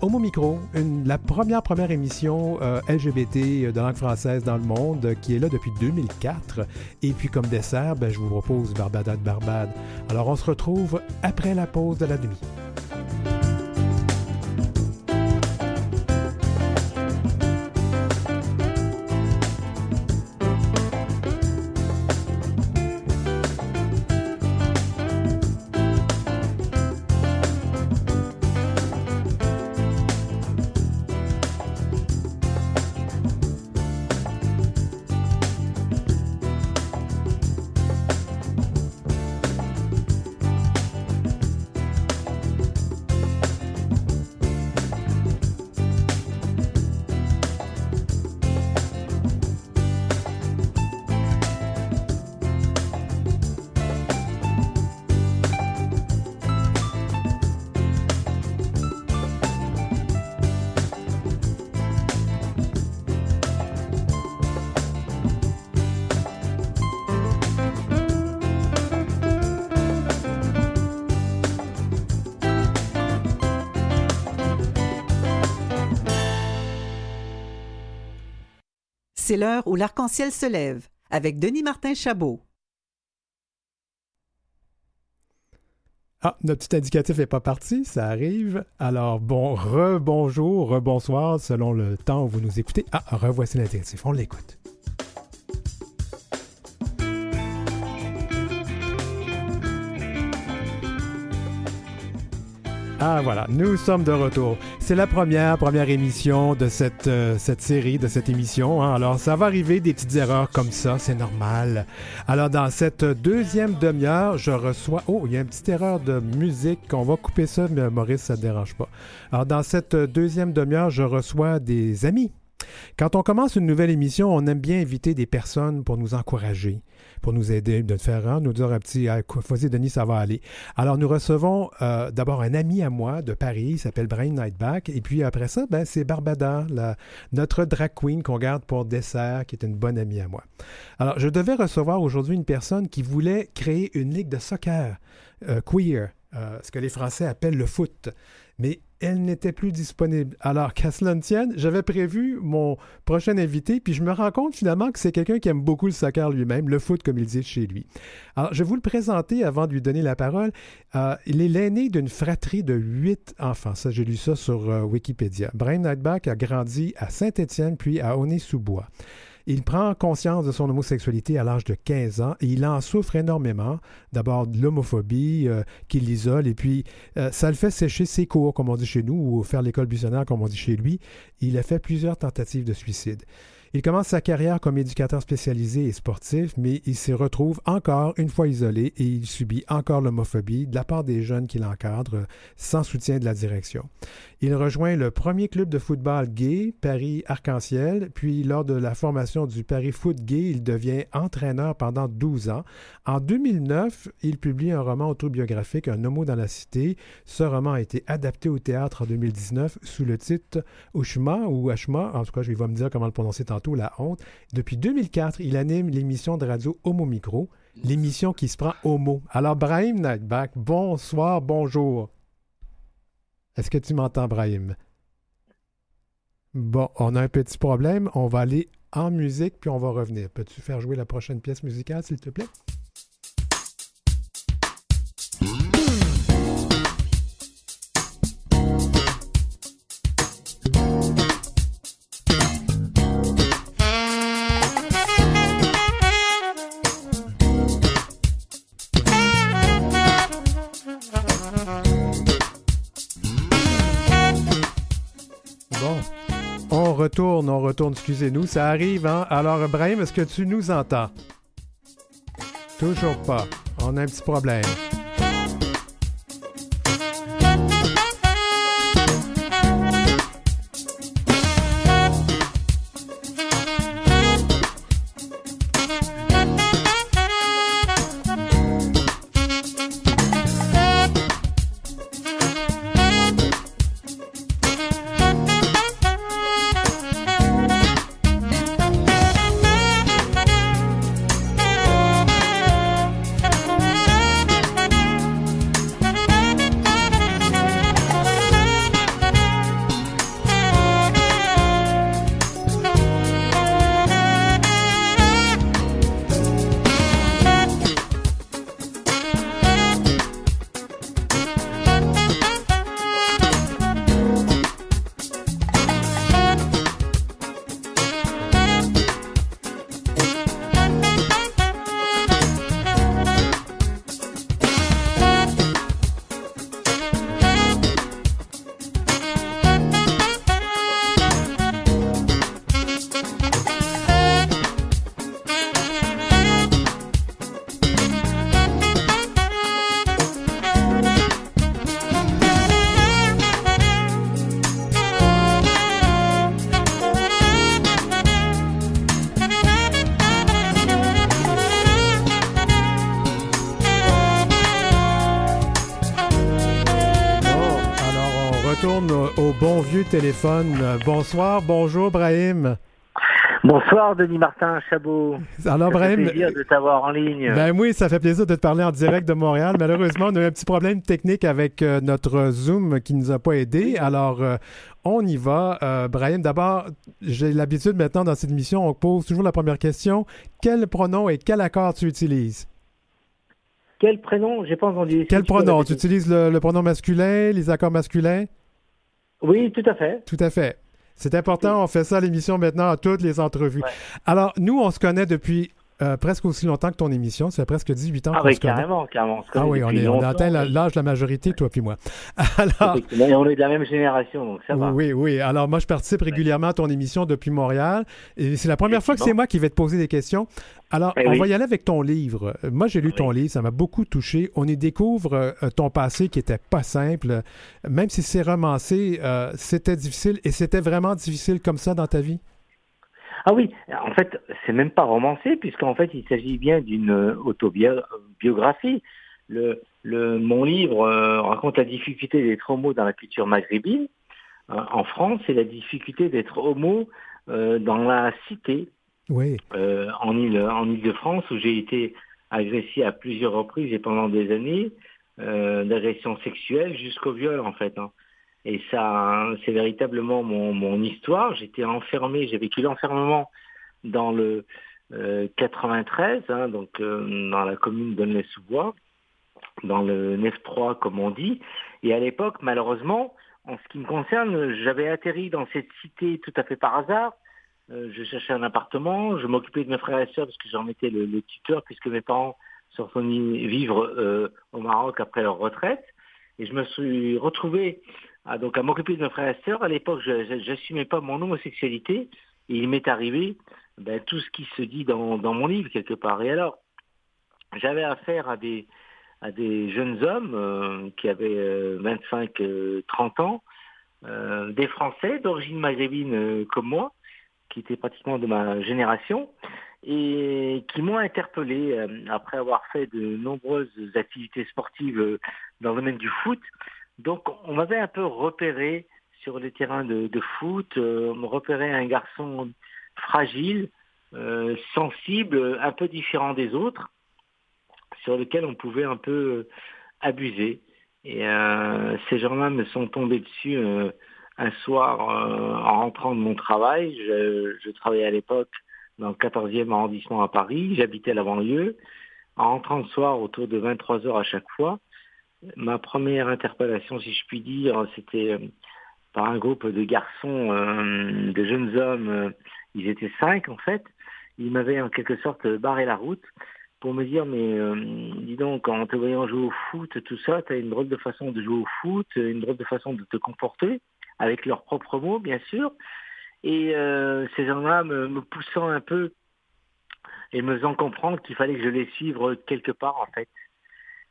Homo Micro, la première première émission LGBT de langue française dans le monde, qui est là depuis 2015. Et puis comme dessert, ben, je vous propose Barbada de Barbade. Alors on se retrouve après la pause de la demi. Où l'arc-en-ciel se lève avec Denis Martin Chabot. Ah, notre petit indicatif n'est pas parti, ça arrive. Alors, bon, re-bonjour, re-bonsoir, selon le temps où vous nous écoutez. Ah, revoici l'indicatif, on l'écoute. Ah voilà, nous sommes de retour. C'est la première, première émission de cette, euh, série, de cette émission. Hein. Alors ça va arriver des petites erreurs comme ça, c'est normal. Alors dans cette deuxième demi-heure, je reçois... Oh, il y a une petite erreur de musique. On va couper ça, mais Maurice, ça ne dérange pas. Alors dans cette deuxième demi-heure, je reçois des amis. Quand on commence une nouvelle émission, on aime bien inviter des personnes pour nous encourager pour nous aider, de faire un, nous dire un petit ah, vas-y Denis, ça va aller. Alors nous recevons euh, d'abord un ami à moi de Paris, il s'appelle Brian Nightback, et puis après ça, ben, c'est Barbada, notre drag queen qu'on garde pour dessert, qui est une bonne amie à moi. Alors je devais recevoir aujourd'hui une personne qui voulait créer une ligue de soccer euh, queer, euh, ce que les Français appellent le foot. Mais elle n'était plus disponible. Alors, qu'à cela tienne, j'avais prévu mon prochain invité, puis je me rends compte finalement que c'est quelqu'un qui aime beaucoup le soccer lui-même, le foot comme il dit chez lui. Alors, je vais vous le présenter avant de lui donner la parole. Euh, il est l'aîné d'une fratrie de huit enfants. Ça, j'ai lu ça sur euh, Wikipédia. Brian Nightback a grandi à Saint-Étienne, puis à Aulnay-sous-Bois. Il prend conscience de son homosexualité à l'âge de 15 ans et il en souffre énormément. D'abord de l'homophobie euh, qui l'isole et puis euh, ça le fait sécher ses cours, comme on dit chez nous, ou faire l'école buissonnaire, comme on dit chez lui. Il a fait plusieurs tentatives de suicide. Il commence sa carrière comme éducateur spécialisé et sportif, mais il se retrouve encore une fois isolé et il subit encore l'homophobie de la part des jeunes qui l'encadrent sans soutien de la direction. Il rejoint le premier club de football gay, Paris Arc-en-Ciel, puis lors de la formation du Paris Foot Gay, il devient entraîneur pendant 12 ans. En 2009, il publie un roman autobiographique, Un homo dans la cité. Ce roman a été adapté au théâtre en 2019 sous le titre Ushma ou Ashma, en tout cas, je vais me dire comment le prononcer tantôt, La honte. Depuis 2004, il anime l'émission de radio Homo Micro, l'émission qui se prend homo. Alors, Brahim Nightback, bonsoir, bonjour. Est-ce que tu m'entends, Brahim? Bon, on a un petit problème. On va aller en musique, puis on va revenir. Peux-tu faire jouer la prochaine pièce musicale, s'il te plaît? Retourne, on retourne, excusez-nous, ça arrive, hein? Alors, Brahim, est-ce que tu nous entends? Toujours pas. On a un petit problème. Téléphone. Bonsoir, bonjour Brahim. Bonsoir Denis Martin Chabot. Alors ça Brahim, fait plaisir de t'avoir en ligne. Ben oui, ça fait plaisir de te parler en direct de Montréal. Malheureusement, on a eu un petit problème technique avec euh, notre Zoom qui nous a pas aidé. Alors euh, on y va. Euh, Brahim, d'abord, j'ai l'habitude maintenant dans cette émission, on pose toujours la première question. Quel pronom et quel accord tu utilises? Quel prénom? J'ai pas entendu. Quel pronom? Tu utilises le pronom masculin, les accords masculins? Oui, tout à fait. Tout à fait. C'est important, on fait ça à l'émission maintenant à toutes les entrevues. Alors, nous, on se connaît depuis euh, presque aussi longtemps que ton émission. Ça fait presque 18 ans ah qu'on se carrément, carrément. ah oui, on, est, on a atteint l'âge de la majorité, toi puis moi. [LAUGHS] Alors, on est de la même génération, donc ça va. Oui, oui. Alors moi, je participe régulièrement à ton émission depuis Montréal. Et c'est la première fois que c'est moi qui vais te poser des questions. Alors, eh on va y aller avec ton livre. Moi, j'ai lu ton livre, ça m'a beaucoup touché. On y découvre euh, ton passé qui était pas simple. Même si c'est romancé, euh, c'était difficile. Et c'était vraiment difficile comme ça dans ta vie? Ah oui, en fait, c'est même pas romancé, puisqu'en fait, il s'agit bien d'une autobiographie. Le, le, mon livre euh, raconte la difficulté d'être homo dans la culture maghrébine euh, en France et la difficulté d'être homo euh, dans la cité oui. en île en de france où j'ai été agressé à plusieurs reprises et pendant des années d'agression sexuelle jusqu'au viol en fait. Hein. Et ça, c'est véritablement mon, mon histoire. J'étais enfermé, j'ai vécu l'enfermement dans le 93, euh, hein, donc euh, dans la commune d'Aulnay-sous-Bois, dans le 9-3 comme on dit. Et à l'époque, malheureusement, en ce qui me concerne, j'avais atterri dans cette cité tout à fait par hasard. Euh, je cherchais un appartement, je m'occupais de mes frères et sœurs parce que j'en étais le, le, tuteur puisque mes parents sont venus vivre au Maroc après leur retraite. Et je me suis retrouvé ah, donc à m'occuper de mes frères et sœurs. À l'époque, je n'assumais pas mon homosexualité. Et il m'est arrivé ben, tout ce qui se dit dans, dans mon livre, quelque part. Et alors, j'avais affaire à des, à des jeunes hommes euh, qui avaient 25-30 euh, ans, euh, des Français d'origine maghrébine comme moi, qui étaient pratiquement de ma génération, et qui m'ont interpellé après avoir fait de nombreuses activités sportives dans le domaine du foot. Donc on m'avait un peu repéré sur les terrains de, foot, euh, on repérait un garçon fragile, euh, sensible, un peu différent des autres, sur lequel on pouvait un peu euh, abuser. Et ces gens-là me sont tombés dessus un soir en rentrant de mon travail. Je, travaillais à l'époque dans le 14e arrondissement à Paris, j'habitais la banlieue. En rentrant le soir autour de 23 heures à chaque fois, ma première interpellation, si je puis dire, c'était euh, par un groupe de garçons, euh, de jeunes hommes, euh, ils étaient cinq en fait, ils m'avaient en quelque sorte barré la route pour me dire mais dis donc en te voyant jouer au foot tout ça tu as une drôle de façon de jouer au foot une drôle de façon de te comporter avec leurs propres mots bien sûr Et ces gens-là me, me, poussant un peu et me faisant comprendre qu'il fallait que je les suivre quelque part en fait.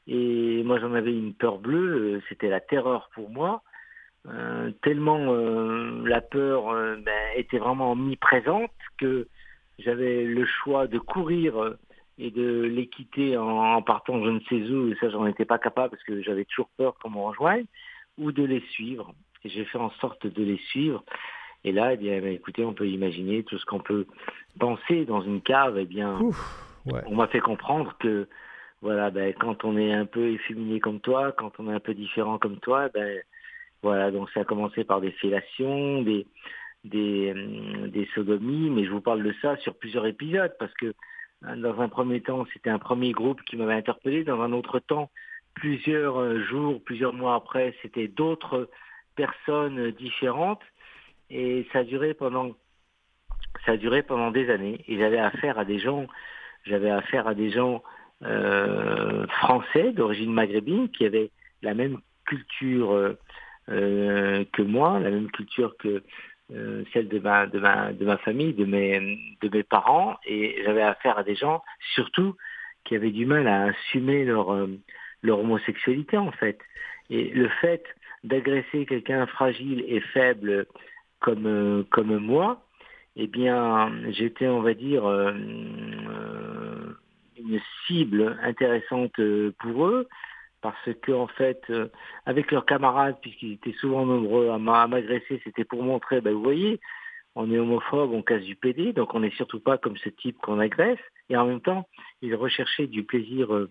Et moi j'en avais une peur bleue, c'était la terreur pour moi. Euh, tellement euh, la peur euh, ben, était vraiment omniprésente que j'avais le choix de courir et de les quitter en, partant je ne sais où, et ça j'en étais pas capable parce que j'avais toujours peur qu'on me rejoigne, ou de les suivre. Et j'ai fait en sorte de les suivre. Et là, eh bien, ben, écoutez, on peut imaginer tout ce qu'on peut penser dans une cave. Eh bien, on m'a fait comprendre que, voilà, ben, quand on est un peu efféminé comme toi, quand on est un peu différent comme toi, ben, voilà, donc ça a commencé par des fellations, des, des, euh, sodomies, mais je vous parle de ça sur plusieurs épisodes parce que euh, dans un premier temps, c'était un premier groupe qui m'avait interpellé. Dans un autre temps, plusieurs euh, jours, plusieurs mois après, c'était d'autres personnes différentes. Et ça a duré pendant, ça a pendant des années. Et j'avais affaire à des gens, j'avais affaire à des gens euh, français d'origine maghrébine qui avaient la même culture euh, que moi, la même culture que euh, celle de ma, de, ma, de ma famille, de mes, de mes parents, et j'avais affaire à des gens, surtout, qui avaient du mal à assumer leur, euh, leur homosexualité, en fait. Et le fait d'agresser quelqu'un fragile et faible comme, comme moi, eh bien, j'étais, on va dire, une cible intéressante pour eux, parce que en fait, euh, avec leurs camarades, puisqu'ils étaient souvent nombreux à m'agresser, c'était pour montrer, ben, vous voyez, on est homophobe, on casse du PD, donc on n'est surtout pas comme ce type qu'on agresse. Et en même temps, ils recherchaient du plaisir euh,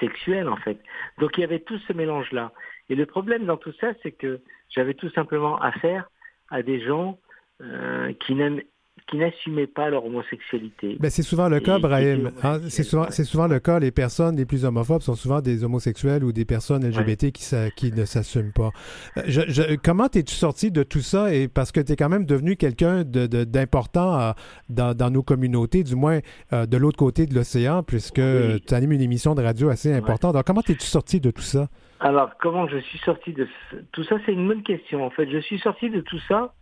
sexuel, en fait. Donc il y avait tout ce mélange-là. Et le problème dans tout ça, c'est que j'avais tout simplement affaire à des gens euh, qui n'aiment qui n'assumaient pas leur homosexualité. Ben, c'est souvent le cas, Brahim. Hein, c'est souvent, le cas. Les personnes les plus homophobes sont souvent des homosexuels ou des personnes LGBT qui, qui ne s'assument pas. Euh, je, comment es-tu sorti de tout ça? Et parce que tu es quand même devenu quelqu'un d'important euh, dans, dans, nos communautés, du moins euh, de l'autre côté de l'océan, puisque tu animes une émission de radio assez importante. Alors, comment es-tu sorti de tout ça? Alors, comment je suis sorti de tout ça? C'est une bonne question. En fait, je suis sorti de tout ça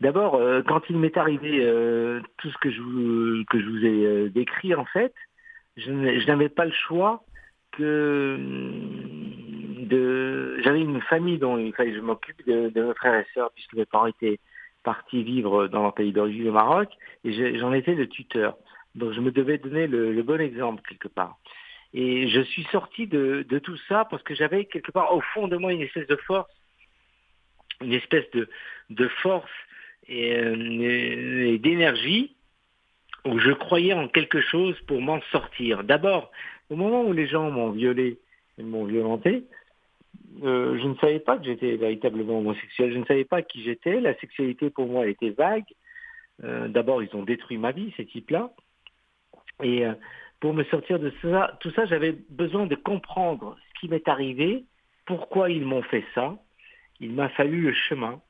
D'abord, euh, quand il m'est arrivé euh, tout ce que je vous, que je vous ai euh, décrit, en fait, je n'avais pas le choix que de... J'avais une famille dont il fallait que je m'occupe de, de, mes frères et sœurs, puisque mes parents étaient partis vivre dans leur pays d'origine, au Maroc, et j'en étais le tuteur. Donc je me devais donner le, bon exemple quelque part. Et je suis sorti de, de tout ça parce que j'avais quelque part au fond de moi une espèce de force, une espèce de, de force euh, et, d'énergie où je croyais en quelque chose pour m'en sortir. D'abord, au moment où les gens m'ont violé et m'ont violenté, euh, je ne savais pas que j'étais véritablement homosexuel. Je ne savais pas qui j'étais. La sexualité pour moi était vague. Euh, d'abord, ils ont détruit ma vie, ces types-là. Et pour me sortir de ça, tout ça, j'avais besoin de comprendre ce qui m'est arrivé, pourquoi ils m'ont fait ça. Il m'a fallu le chemin.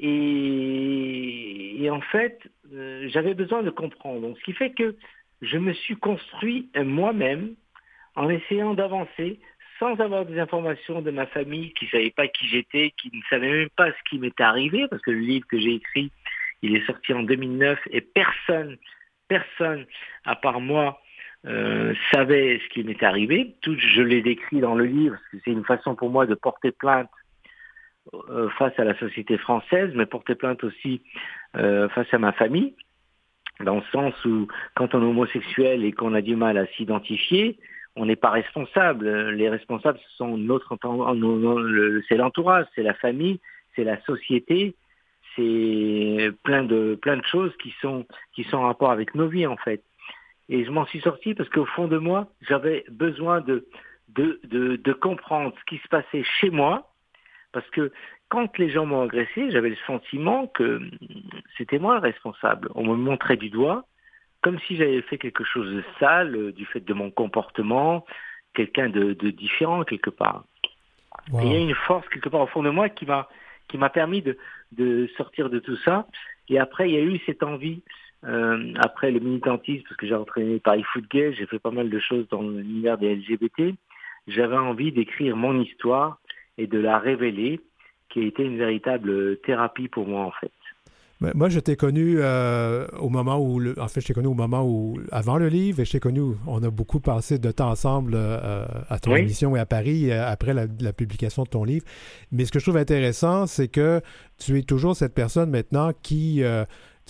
Et, en fait, euh, j'avais besoin de comprendre. Donc, ce qui fait que je me suis construit moi-même en essayant d'avancer sans avoir des informations de ma famille qui ne savait pas qui j'étais, qui ne savait même pas ce qui m'était arrivé, parce que le livre que j'ai écrit, il est sorti en 2009 et personne, personne, à part moi, euh, savait ce qui m'était arrivé. Tout, je l'ai décrit dans le livre, parce que c'est une façon pour moi de porter plainte face à la société française, mais porter plainte aussi euh, face à ma famille, dans le sens où quand on est homosexuel et qu'on a du mal à s'identifier, on n'est pas responsable. Les responsables, ce sont notre, c'est l'entourage, c'est la famille, c'est la société, c'est plein de plein de choses qui sont qui sont en rapport avec nos vies en fait. Et je m'en suis sorti parce qu'au fond de moi, j'avais besoin de de, de de comprendre ce qui se passait chez moi parce que quand les gens m'ont agressé, j'avais le sentiment que c'était moi le responsable. On me montrait du doigt, comme si j'avais fait quelque chose de sale euh, du fait de mon comportement, quelqu'un de, différent quelque part. il y a une force quelque part au fond de moi qui m'a qui m'a permis de, de sortir de tout ça. Et après, il y a eu cette envie, euh, après le militantisme, parce que j'ai entraîné Paris Foot Gay, j'ai fait pas mal de choses dans l'univers des LGBT, j'avais envie d'écrire mon histoire et de la révéler qui a été une véritable thérapie pour moi en fait. Ben, moi, je t'ai connu euh, au moment où, en fait, je t'ai connu au moment où, avant le livre, et je t'ai connu, on a beaucoup passé de temps ensemble euh, à ton émission et à Paris euh, après la, publication de ton livre. Mais ce que je trouve intéressant, c'est que tu es toujours cette personne maintenant qui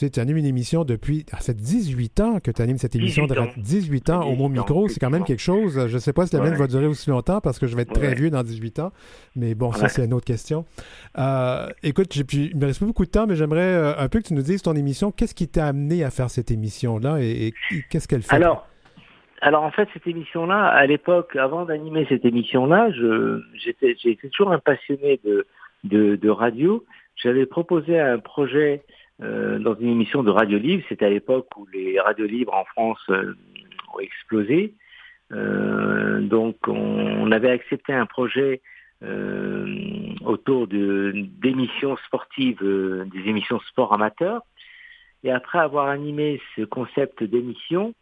sais, tu animes une émission depuis. Ça fait 18 ans que tu animes cette émission. 18 ans, de, 18 ans au mot micro, c'est quand même quelque chose. Je ne sais pas si la mienne va durer aussi longtemps parce que je vais être très vieux dans 18 ans. Mais bon, ça, c'est une autre question. Euh, écoute, il me reste pas beaucoup de temps, mais j'aimerais euh, un peu que tu nous dises ton émission. Qu'est-ce qui t'a amené à faire cette émission-là et, qu'est-ce qu'elle fait? Alors, alors en fait, cette émission-là, à l'époque, avant d'animer cette émission-là, j'étais toujours un passionné de, de, de radio. J'avais proposé un projet euh, dans une émission de radio libre. C'était à l'époque où les radios libres en France euh, ont explosé. Euh, donc on, avait accepté un projet autour d'émissions sportives, des émissions sport amateurs. Et après avoir animé ce concept d'émission,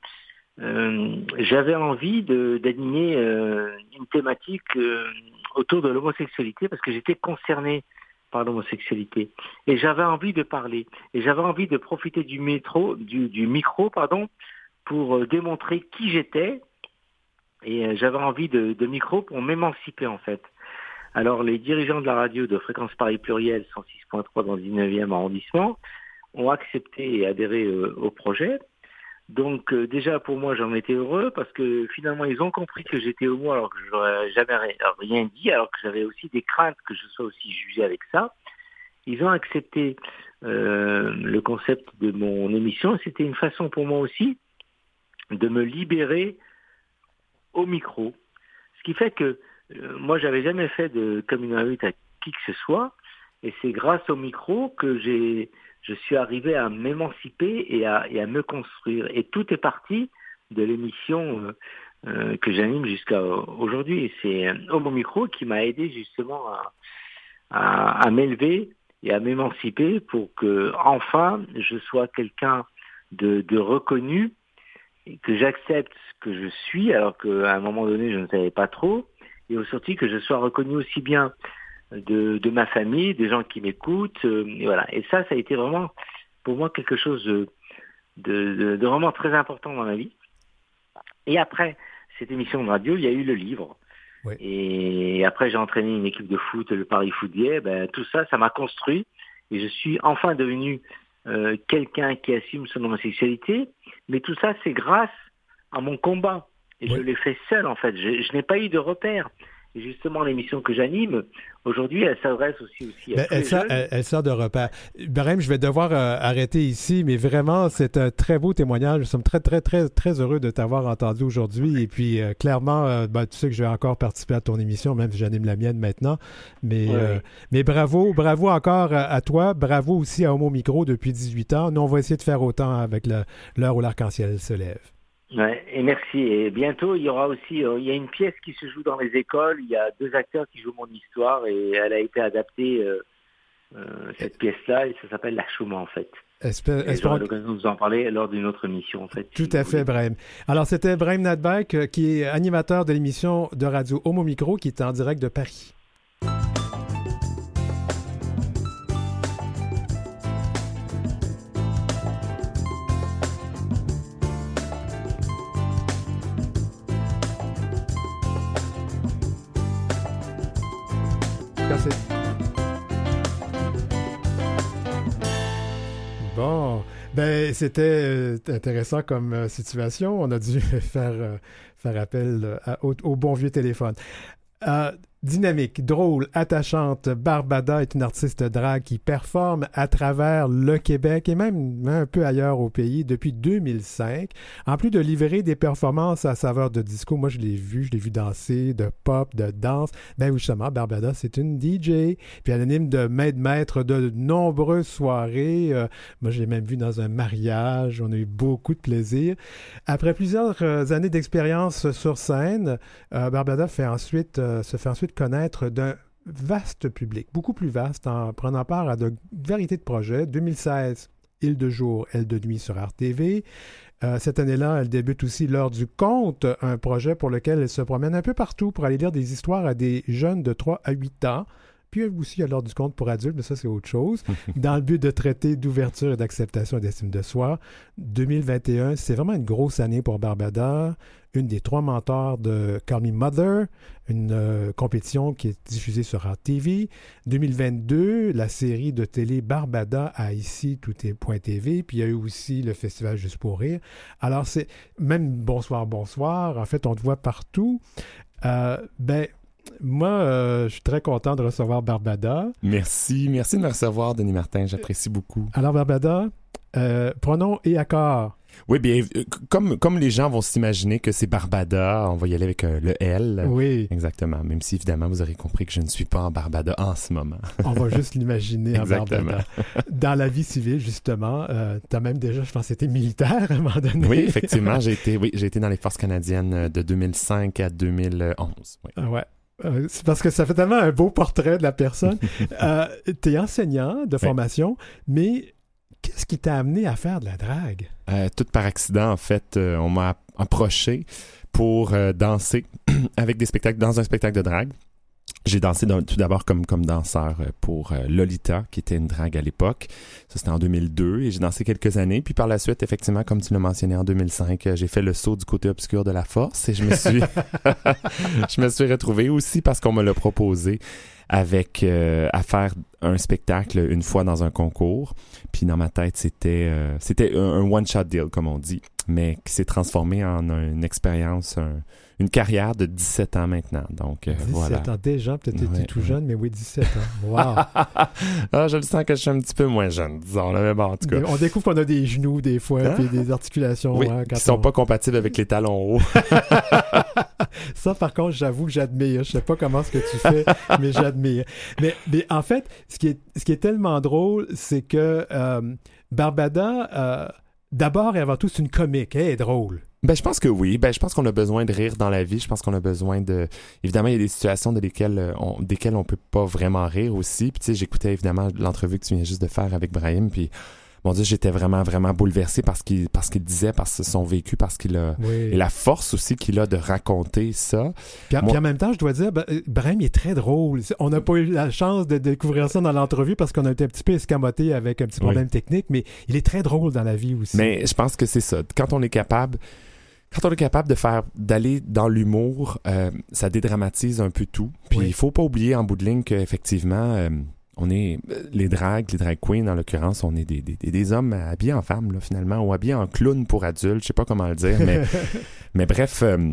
j'avais envie d'animer une thématique autour de l'homosexualité parce que j'étais concerné par l'homosexualité. Et j'avais envie de parler. Et j'avais envie de profiter du, métro, du, du micro pardon, pour euh, démontrer qui j'étais. Et euh, j'avais envie de, de, micro pour m'émanciper en fait. Alors les dirigeants de la radio de Fréquence Paris Pluriel 106.3 dans le 19e arrondissement ont accepté et adhéré euh, au projet. Donc euh, déjà pour moi j'en étais heureux parce que finalement ils ont compris que j'étais homo alors que je jamais rien dit, alors que j'avais aussi des craintes que je sois aussi jugé avec ça. Ils ont accepté euh, le concept de mon émission. C'était une façon pour moi aussi de me libérer au micro. Ce qui fait que euh, moi j'avais jamais fait de communauté à qui que ce soit. Et c'est grâce au micro que j'ai je suis arrivé à m'émanciper et à, et à, me construire. Et tout est parti de l'émission euh, euh, que j'anime jusqu'à aujourd'hui. C'est Homo Micro qui m'a aidé justement à, à, à m'élever et à m'émanciper pour que enfin je sois quelqu'un de, de reconnu et que j'accepte ce que je suis alors qu'à un moment donné je ne savais pas trop et aussi que je sois reconnu aussi bien de, de ma famille, des gens qui m'écoutent. Euh, et voilà. Et ça, ça a été vraiment pour moi quelque chose de, de, de, vraiment très important dans ma vie. Et après cette émission de radio, il y a eu le livre. Et après, j'ai entraîné une équipe de foot, le Paris Football. Ben, tout ça, ça m'a construit. Et je suis enfin devenu euh, quelqu'un qui assume son homosexualité. Mais tout ça, c'est grâce à mon combat. Et je l'ai fait seul, en fait. Je, je n'ai pas eu de repères. Et justement, l'émission que j'anime, aujourd'hui, elle s'adresse aussi, aussi à ben, elle, sort, elle, sort de repère. Brem, je vais devoir euh, arrêter ici, mais vraiment, c'est un très beau témoignage. Nous sommes très, très, très, très heureux de t'avoir entendu aujourd'hui. Et puis, euh, clairement, euh, ben, tu sais que je vais encore participer à ton émission, même si j'anime la mienne maintenant. Mais, mais bravo, bravo encore à, toi. Bravo aussi à Homo Micro depuis 18 ans. Nous, on va essayer de faire autant avec l'heure où l'arc-en-ciel se lève. Ouais, et merci. Et bientôt, il y aura aussi, euh, il y a une pièce qui se joue dans les écoles. Il y a deux acteurs qui jouent mon histoire et elle a été adaptée, euh, euh, cette pièce-là, et ça s'appelle La Chouma, en fait. Espère, l'occasion de vous en parler lors d'une autre émission, en fait. Tout à fait, Brahim. Alors, c'était Brahim Nadbek, qui est animateur de l'émission de radio Homo Micro, qui est en direct de Paris. Ben c'était euh, intéressant comme euh, situation. On a dû [LAUGHS] faire, euh, faire appel au, au, bon vieux téléphone. Dynamique, drôle, attachante, Barbada est une artiste drague qui performe à travers le Québec et même un peu ailleurs au pays depuis 2005. En plus de livrer des performances à saveur de disco, moi je l'ai vu, je l'ai vu danser, de pop, de danse. Ben justement, Barbada, c'est une DJ. Puis elle anime de maître de nombreuses soirées. Euh, moi je l'ai même vu dans un mariage. On a eu beaucoup de plaisir. Après plusieurs euh, années d'expérience sur scène, euh, Barbada fait ensuite, se fait ensuite connaître d'un vaste public, beaucoup plus vaste, en prenant part à de vérités de projets. 2016, Il de jour, Elle de nuit sur RTV. Euh, cette année-là, elle débute aussi lors du Conte, un projet pour lequel elle se promène un peu partout pour aller lire des histoires à des jeunes de 3 à 8 ans. Puis aussi, il y a l'ordre du compte pour adultes, mais ça, c'est autre chose. [LAUGHS] dans le but de traiter d'ouverture et d'acceptation et d'estime de soi. 2021, c'est vraiment une grosse année pour Barbada une des trois mentors de Call Me Mother, une euh, compétition qui est diffusée sur Art TV. 2022, la série de télé Barbada à ici tout est .tv, puis il y a eu aussi le festival Juste pour rire. Alors c'est même bonsoir bonsoir, en fait on te voit partout. Euh, ben moi, euh, je suis très content de recevoir Barbada. Merci, merci de me recevoir, Denis Martin. J'apprécie beaucoup. Alors, Barbada, pronom et accord. Oui, bien, euh, comme, comme les gens vont s'imaginer que c'est Barbada, on va y aller avec euh, le L. Oui. Exactement. Même si, évidemment, vous aurez compris que je ne suis pas en Barbada en ce moment. on va juste l'imaginer en Barbada. Dans la vie civile, justement, euh, tu as même déjà, je pense, été militaire à un moment donné. Oui, effectivement. j'ai été, oui, j'ai été dans les forces canadiennes de 2005 à 2011. Oui. Ah ouais. c'est parce que ça fait tellement un beau portrait de la personne. [LAUGHS] tu es enseignant de formation, mais Qu'est-ce qui t'a amené à faire de la drague? Euh, tout par accident, en fait. Euh, on m'a approché pour euh, danser [CLEARS THROAT] avec des spectacles, dans un spectacle de drague. J'ai dansé tout d'abord comme, comme danseur pour Lolita, qui était une drague à l'époque. Ça, c'était en 2002 et j'ai dansé quelques années. Puis par la suite, effectivement, comme tu l'as mentionné, en 2005, j'ai fait le saut du côté obscur de la force et je me suis, [LAUGHS] [LAUGHS] je me suis retrouvé aussi parce qu'on me l'a proposé avec euh, à faire un spectacle une fois dans un concours. Puis dans ma tête, c'était euh, c'était un, one-shot deal, comme on dit, mais qui s'est transformé en une expérience, une carrière de 17 ans maintenant. Donc, 17 euh, ans déjà, peut-être ouais, tout jeune, mais oui, 17 ans. Wow! [LAUGHS] ah, je le sens que je suis un petit peu moins jeune, disons. mais bon, en tout cas. On découvre qu'on a des genoux des fois, et puis des articulations. Oui, hein, qui sont pas compatibles avec les talons hauts. [LAUGHS] [LAUGHS] Ça, par contre, j'avoue que j'admire. Je sais pas comment ce que tu fais, mais j'admire. Mais, mais en fait, ce qui est, ce qui est tellement drôle, c'est que euh, Barbada, euh, d'abord et avant tout, c'est une comique. Elle est drôle. Ben, je pense que oui. Ben, je pense qu'on a besoin de rire dans la vie. Je pense qu'on a besoin de. Évidemment, il y a des situations de lesquelles euh, on, desquelles on peut pas vraiment rire aussi. Puis, tu sais, j'écoutais évidemment l'entrevue que tu viens juste de faire avec Brahim. Puis, mon Dieu, j'étais vraiment, vraiment bouleversé parce qu'il, parce qu'il disait, parce son vécu, parce qu'il a, et la force aussi qu'il a de raconter ça. Puis, en même temps, je dois dire, ben, Brahim est très drôle. On n'a pas eu la chance de découvrir ça dans l'entrevue parce qu'on a été un petit peu escamoté avec un petit problème technique, mais il est très drôle dans la vie aussi. Mais je pense que c'est ça. Quand on est capable, quand on est capable de faire d'aller dans l'humour, euh, ça dédramatise un peu tout. Puis il faut pas oublier en bout de ligne qu'effectivement, euh, on est les drags, les drag queens en l'occurrence, on est des, des, des, hommes habillés en femmes là, finalement, ou habillés en clown pour adultes, je sais pas comment le dire, mais, [LAUGHS] mais bref. Euh,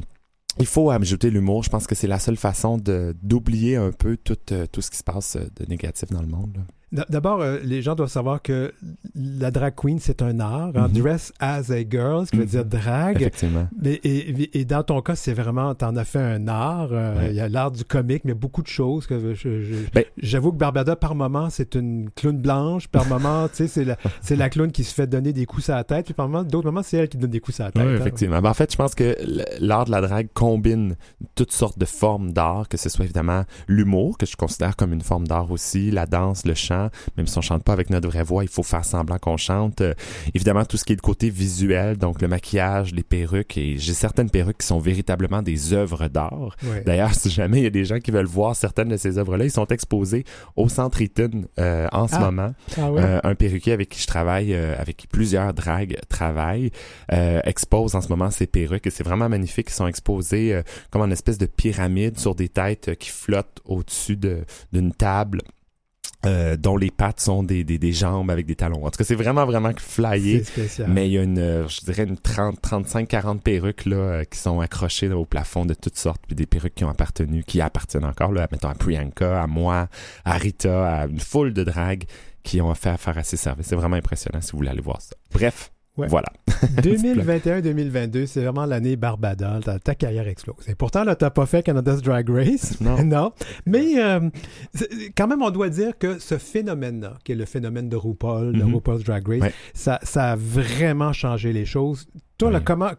il faut ajouter l'humour. Je pense que c'est la seule façon d'oublier un peu tout, tout ce qui se passe de négatif dans le monde. Là. D'abord, euh, les gens doivent savoir que la drag queen, c'est un art. Hein. Mhm. Dress as a girl, ce qui veut dire mhm. drag. Effectivement. et, et, dans ton cas, c'est vraiment, t'en as fait un art. Euh, il y a l'art du comique, mais beaucoup de choses. que ben J'avoue que Barbada, par moment, c'est une clown blanche. Par moment, tu sais, c'est la, la clown qui se fait donner des coups à la tête. Puis par moment, d'autres moments, c'est elle qui donne des coups à la tête. Oui, hein. effectivement. Ben, en fait, je pense que l'art de la drague combine toutes sortes de formes d'art, que ce soit évidemment l'humour, que je considère comme une forme d'art aussi, la danse, le chant, même si on chante pas avec notre vraie voix, il faut faire semblant qu'on chante. Euh, évidemment, tout ce qui est de côté visuel, donc le maquillage, les perruques, et j'ai certaines perruques qui sont véritablement des œuvres d'art. D'ailleurs, si jamais il y a des gens qui veulent voir certaines de ces œuvres-là, ils sont exposés au Centre Eaton euh, en ce ah. moment. Ah euh, un perruquier avec qui je travaille, avec qui plusieurs dragues travaillent, expose en ce moment ces perruques et c'est vraiment magnifique. Ils sont exposés comme en espèce de pyramide sur des têtes qui flottent au-dessus d'une table euh, dont les pattes sont des, des, des, jambes avec des talons. En tout cas, c'est vraiment, vraiment flyé. Mais il y a une, euh, je dirais, une 30, 35, 40 perruques là, euh, qui sont accrochées au plafond de toutes sortes, puis des perruques qui ont appartenu, qui appartiennent encore, là, mettons, à Priyanka, à moi, à Rita, à une foule de dragues qui ont fait affaire à ces services. C'est vraiment impressionnant si vous voulez aller voir ça. Bref, voilà. [LAUGHS] 2021-2022, c'est vraiment l'année Barbada. Ta, carrière explose. Et pourtant, là, t'as pas fait Canada's Drag Race. Non. [LAUGHS] non. Mais euh, quand même, on doit dire que ce phénomène-là, qui est le phénomène de RuPaul, de mm-hmm. RuPaul's Drag Race, ça, ça a vraiment changé les choses. Toi, là, comment.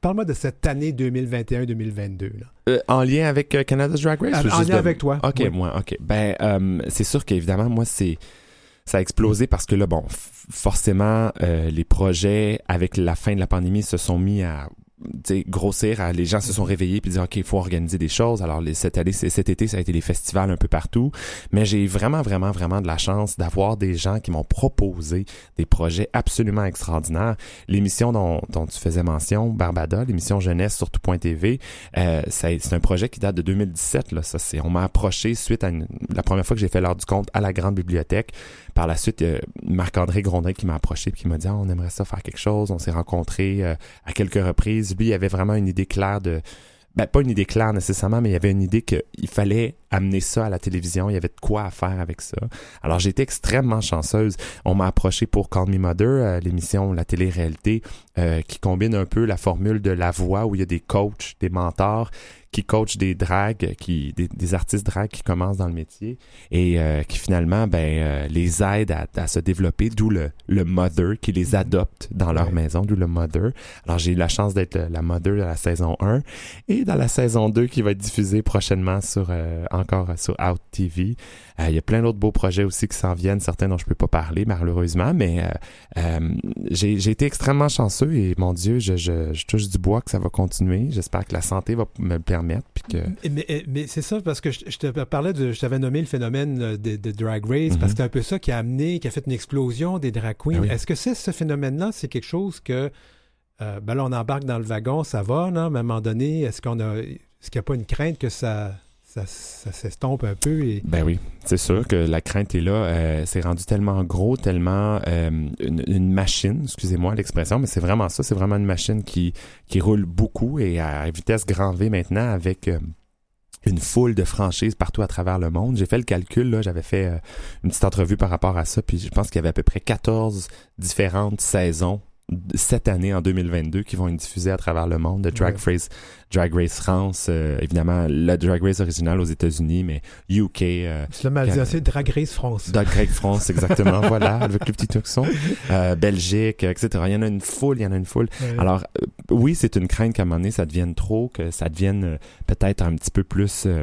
Parle-moi de cette année 2021-2022. Euh, en lien avec euh, Canada's Drag Race? En, lien avec toi. OK, moi, OK. Ben, c'est sûr qu'évidemment, moi, c'est ça a explosé parce que là, bon, forcément, euh, les projets avec la fin de la pandémie se sont mis à grossir. à- Les gens se sont réveillés puis dire, OK, il faut organiser des choses. Alors, les, cette, année, cet été, ça a été des festivals un peu partout. Mais j'ai vraiment, vraiment, vraiment de la chance d'avoir des gens qui m'ont proposé des projets absolument extraordinaires. L'émission dont, dont tu faisais mention, Barbada, l'émission jeunesse sur tout.tv, euh, c'est un projet qui date de 2017. Là, ça, c'est, on m'a approché suite à une- la première fois que j'ai fait l'heure du compte à la grande bibliothèque. Par la suite, euh, Marc-André Grondin qui m'a approché et qui m'a dit Ah, on aimerait ça faire quelque chose. On s'est rencontrés euh, à quelques reprises. Lui, il avait vraiment une idée claire de. Ben, pas une idée claire nécessairement, mais il y avait une idée qu'il fallait amener ça à la télévision. Il y avait de quoi faire avec ça. Alors, j'ai été extrêmement chanceuse. On m'a approché pour Call Me Mother, euh, l'émission, la télé-réalité, qui combine un peu la formule de la voix où il y a des coachs, des mentors qui coachent des dragues, qui, des, des artistes dragues qui commencent dans le métier et euh, qui finalement ben, euh, les aident à, à se développer, d'où le, le mother qui les adopte dans leur Ouais. maison, d'où le mother. Alors j'ai eu la chance d'être la mother de la saison 1 et dans la saison 2 qui va être diffusée prochainement sur euh, encore sur Out TV. Euh, Il y a plein d'autres beaux projets aussi qui s'en viennent, certains dont je peux pas parler malheureusement, mais euh, euh, j'ai été extrêmement chanceux et mon Dieu, je, je, je touche du bois que ça va continuer. J'espère que la santé va me le permettre puis que Mais, mais- c'est ça, parce que je, je te parlais de. Je t'avais nommé le phénomène de, de Drag Race, Mhm. parce que c'est un peu ça qui a amené, qui a fait une explosion des drag queens. Ben oui. Est-ce que c'est ce phénomène-là, c'est quelque chose que. euh, ben là, on embarque dans le wagon, ça va, non? Mais à un moment donné, est-ce qu'on a. Est-ce qu'il n'y a pas une crainte que ça, ça, s'estompe un peu et. Ben oui, c'est sûr que la crainte est là. Euh, c'est rendu tellement gros, tellement euh, une, une machine, excusez-moi l'expression, mais c'est vraiment ça. C'est vraiment une machine qui, qui roule beaucoup et à vitesse grand V maintenant avec euh, une foule de franchises partout à travers le monde. J'ai fait le calcul, là, j'avais fait euh, une petite entrevue par rapport à ça, puis je pense qu'il y avait à peu près 14 différentes saisons cette année en 2022 qui vont être diffusées à travers le monde de Drag Ouais. Race, Drag Race France, euh, évidemment le Drag Race original aux États-Unis, mais UK, euh, C'est le mal dit, Drag Race France. Drag Race France, [LAUGHS] exactement, voilà, avec le petit tuxon, euh, Belgique, etc. Il y en a une foule, il y en a une foule. Ouais. Alors, euh, oui, c'est une crainte qu'à un moment donné, ça devienne trop, que ça devienne euh, peut-être un petit peu plus... euh,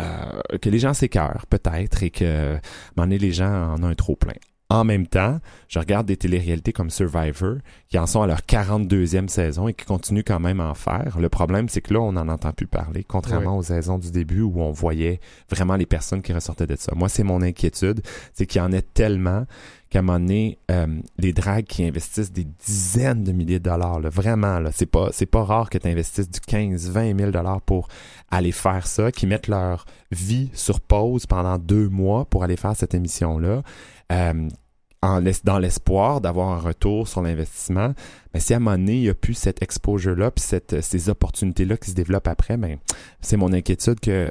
euh, que les gens s'écœurent, peut-être, et que à un moment donné, les gens en ont un trop plein. En même temps, je regarde des téléréalités comme Survivor, qui en sont à leur 42e saison et qui continuent quand même à en faire. Le problème, c'est que là, on n'en entend plus parler, contrairement aux saisons du début où on voyait vraiment les personnes qui ressortaient de ça. Moi, c'est mon inquiétude, c'est qu'il y en a tellement qu'à un moment donné, euh, les dragues qui investissent des dizaines de milliers de dollars, là, vraiment, là, c'est pas, c'est pas rare que tu investisses du 15, 20 000 dollars pour aller faire ça, qui mettent leur vie sur pause pendant deux mois pour aller faire cette émission-là, euh, en dans l'espoir d'avoir un retour sur l'investissement. Mais si à un moment il n'y a plus cette exposure-là, puis cette, ces opportunités-là qui se développent après, ben, c'est mon inquiétude que, euh,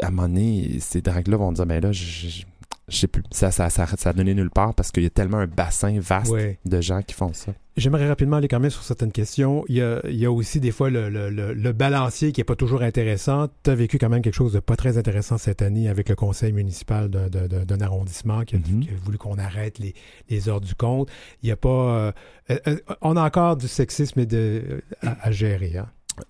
à un moment ces dragues-là vont dire, ben là, je, je, sais plus, ça, ça, ça, ça a donné nulle part parce qu'il y a tellement un bassin vaste Ouais. de gens qui font ça. J'aimerais rapidement aller quand même sur certaines questions. Il y a, il y a aussi des fois le, le- le- le balancier qui n'est pas toujours intéressant. Tu as vécu quand même quelque chose de pas très intéressant cette année avec le conseil municipal d'un- arrondissement qui a, Mhm. qui a voulu qu'on arrête les, les heures du compte. Il y a pas... euh, euh, euh, on a encore du sexisme et de, à, à gérer. Hein?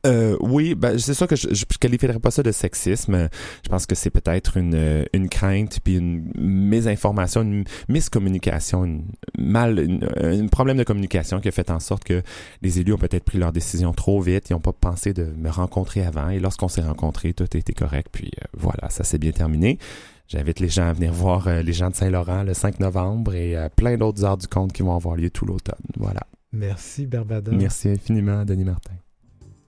Euh, oui, ben, c'est sûr que je, je qualifierais pas ça de sexisme. Je pense que c'est peut-être une, euh, une crainte puis une mésinformation, une miscommunication, une mal, une- un problème de communication qui a fait en sorte que les élus ont peut-être pris leur décision trop vite. Ils n'ont pas pensé de me rencontrer avant. Et lorsqu'on s'est rencontrés, tout été correct. Puis euh, voilà, ça s'est bien terminé. J'invite les gens à venir voir euh, les gens de Saint-Laurent le 5 novembre et euh, plein d'autres heures du compte qui vont avoir lieu tout l'automne. Voilà. Merci, Barbada. Merci infiniment, Denis Martin.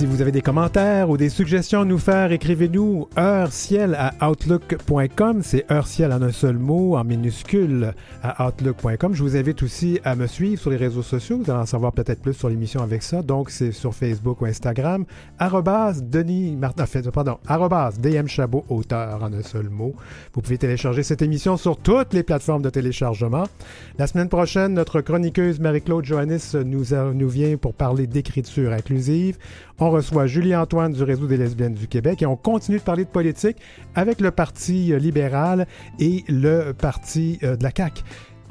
Si vous avez des commentaires ou des suggestions à nous faire, écrivez-nous heureciel à outlook.com. C'est heureciel en un seul mot, en minuscule, à outlook.com. Je vous invite aussi à me suivre sur les réseaux sociaux. Vous allez en savoir peut-être plus sur l'émission avec ça. Donc, c'est sur Facebook ou Instagram. Arrobas Denis Martin, pardon, arrobas DM Chabot, auteur en un seul mot. Vous pouvez télécharger cette émission sur toutes les plateformes de téléchargement. La semaine prochaine, notre chroniqueuse Marie-Claude Johannis nous vient pour parler d'écriture inclusive. On reçoit Julie-Antoine du Réseau des lesbiennes du Québec et on continue de parler de politique avec le Parti euh, libéral et le Parti euh, de la CAQ.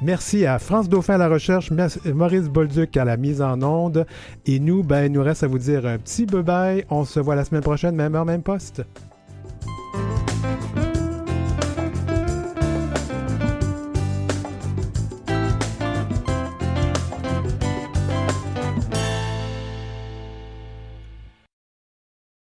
Merci à France Dauphin à la recherche, merci- Maurice Bolduc à la mise en onde. Et nous, ben, il nous reste à vous dire un petit bye-bye. On se voit la semaine prochaine, même heure, même poste.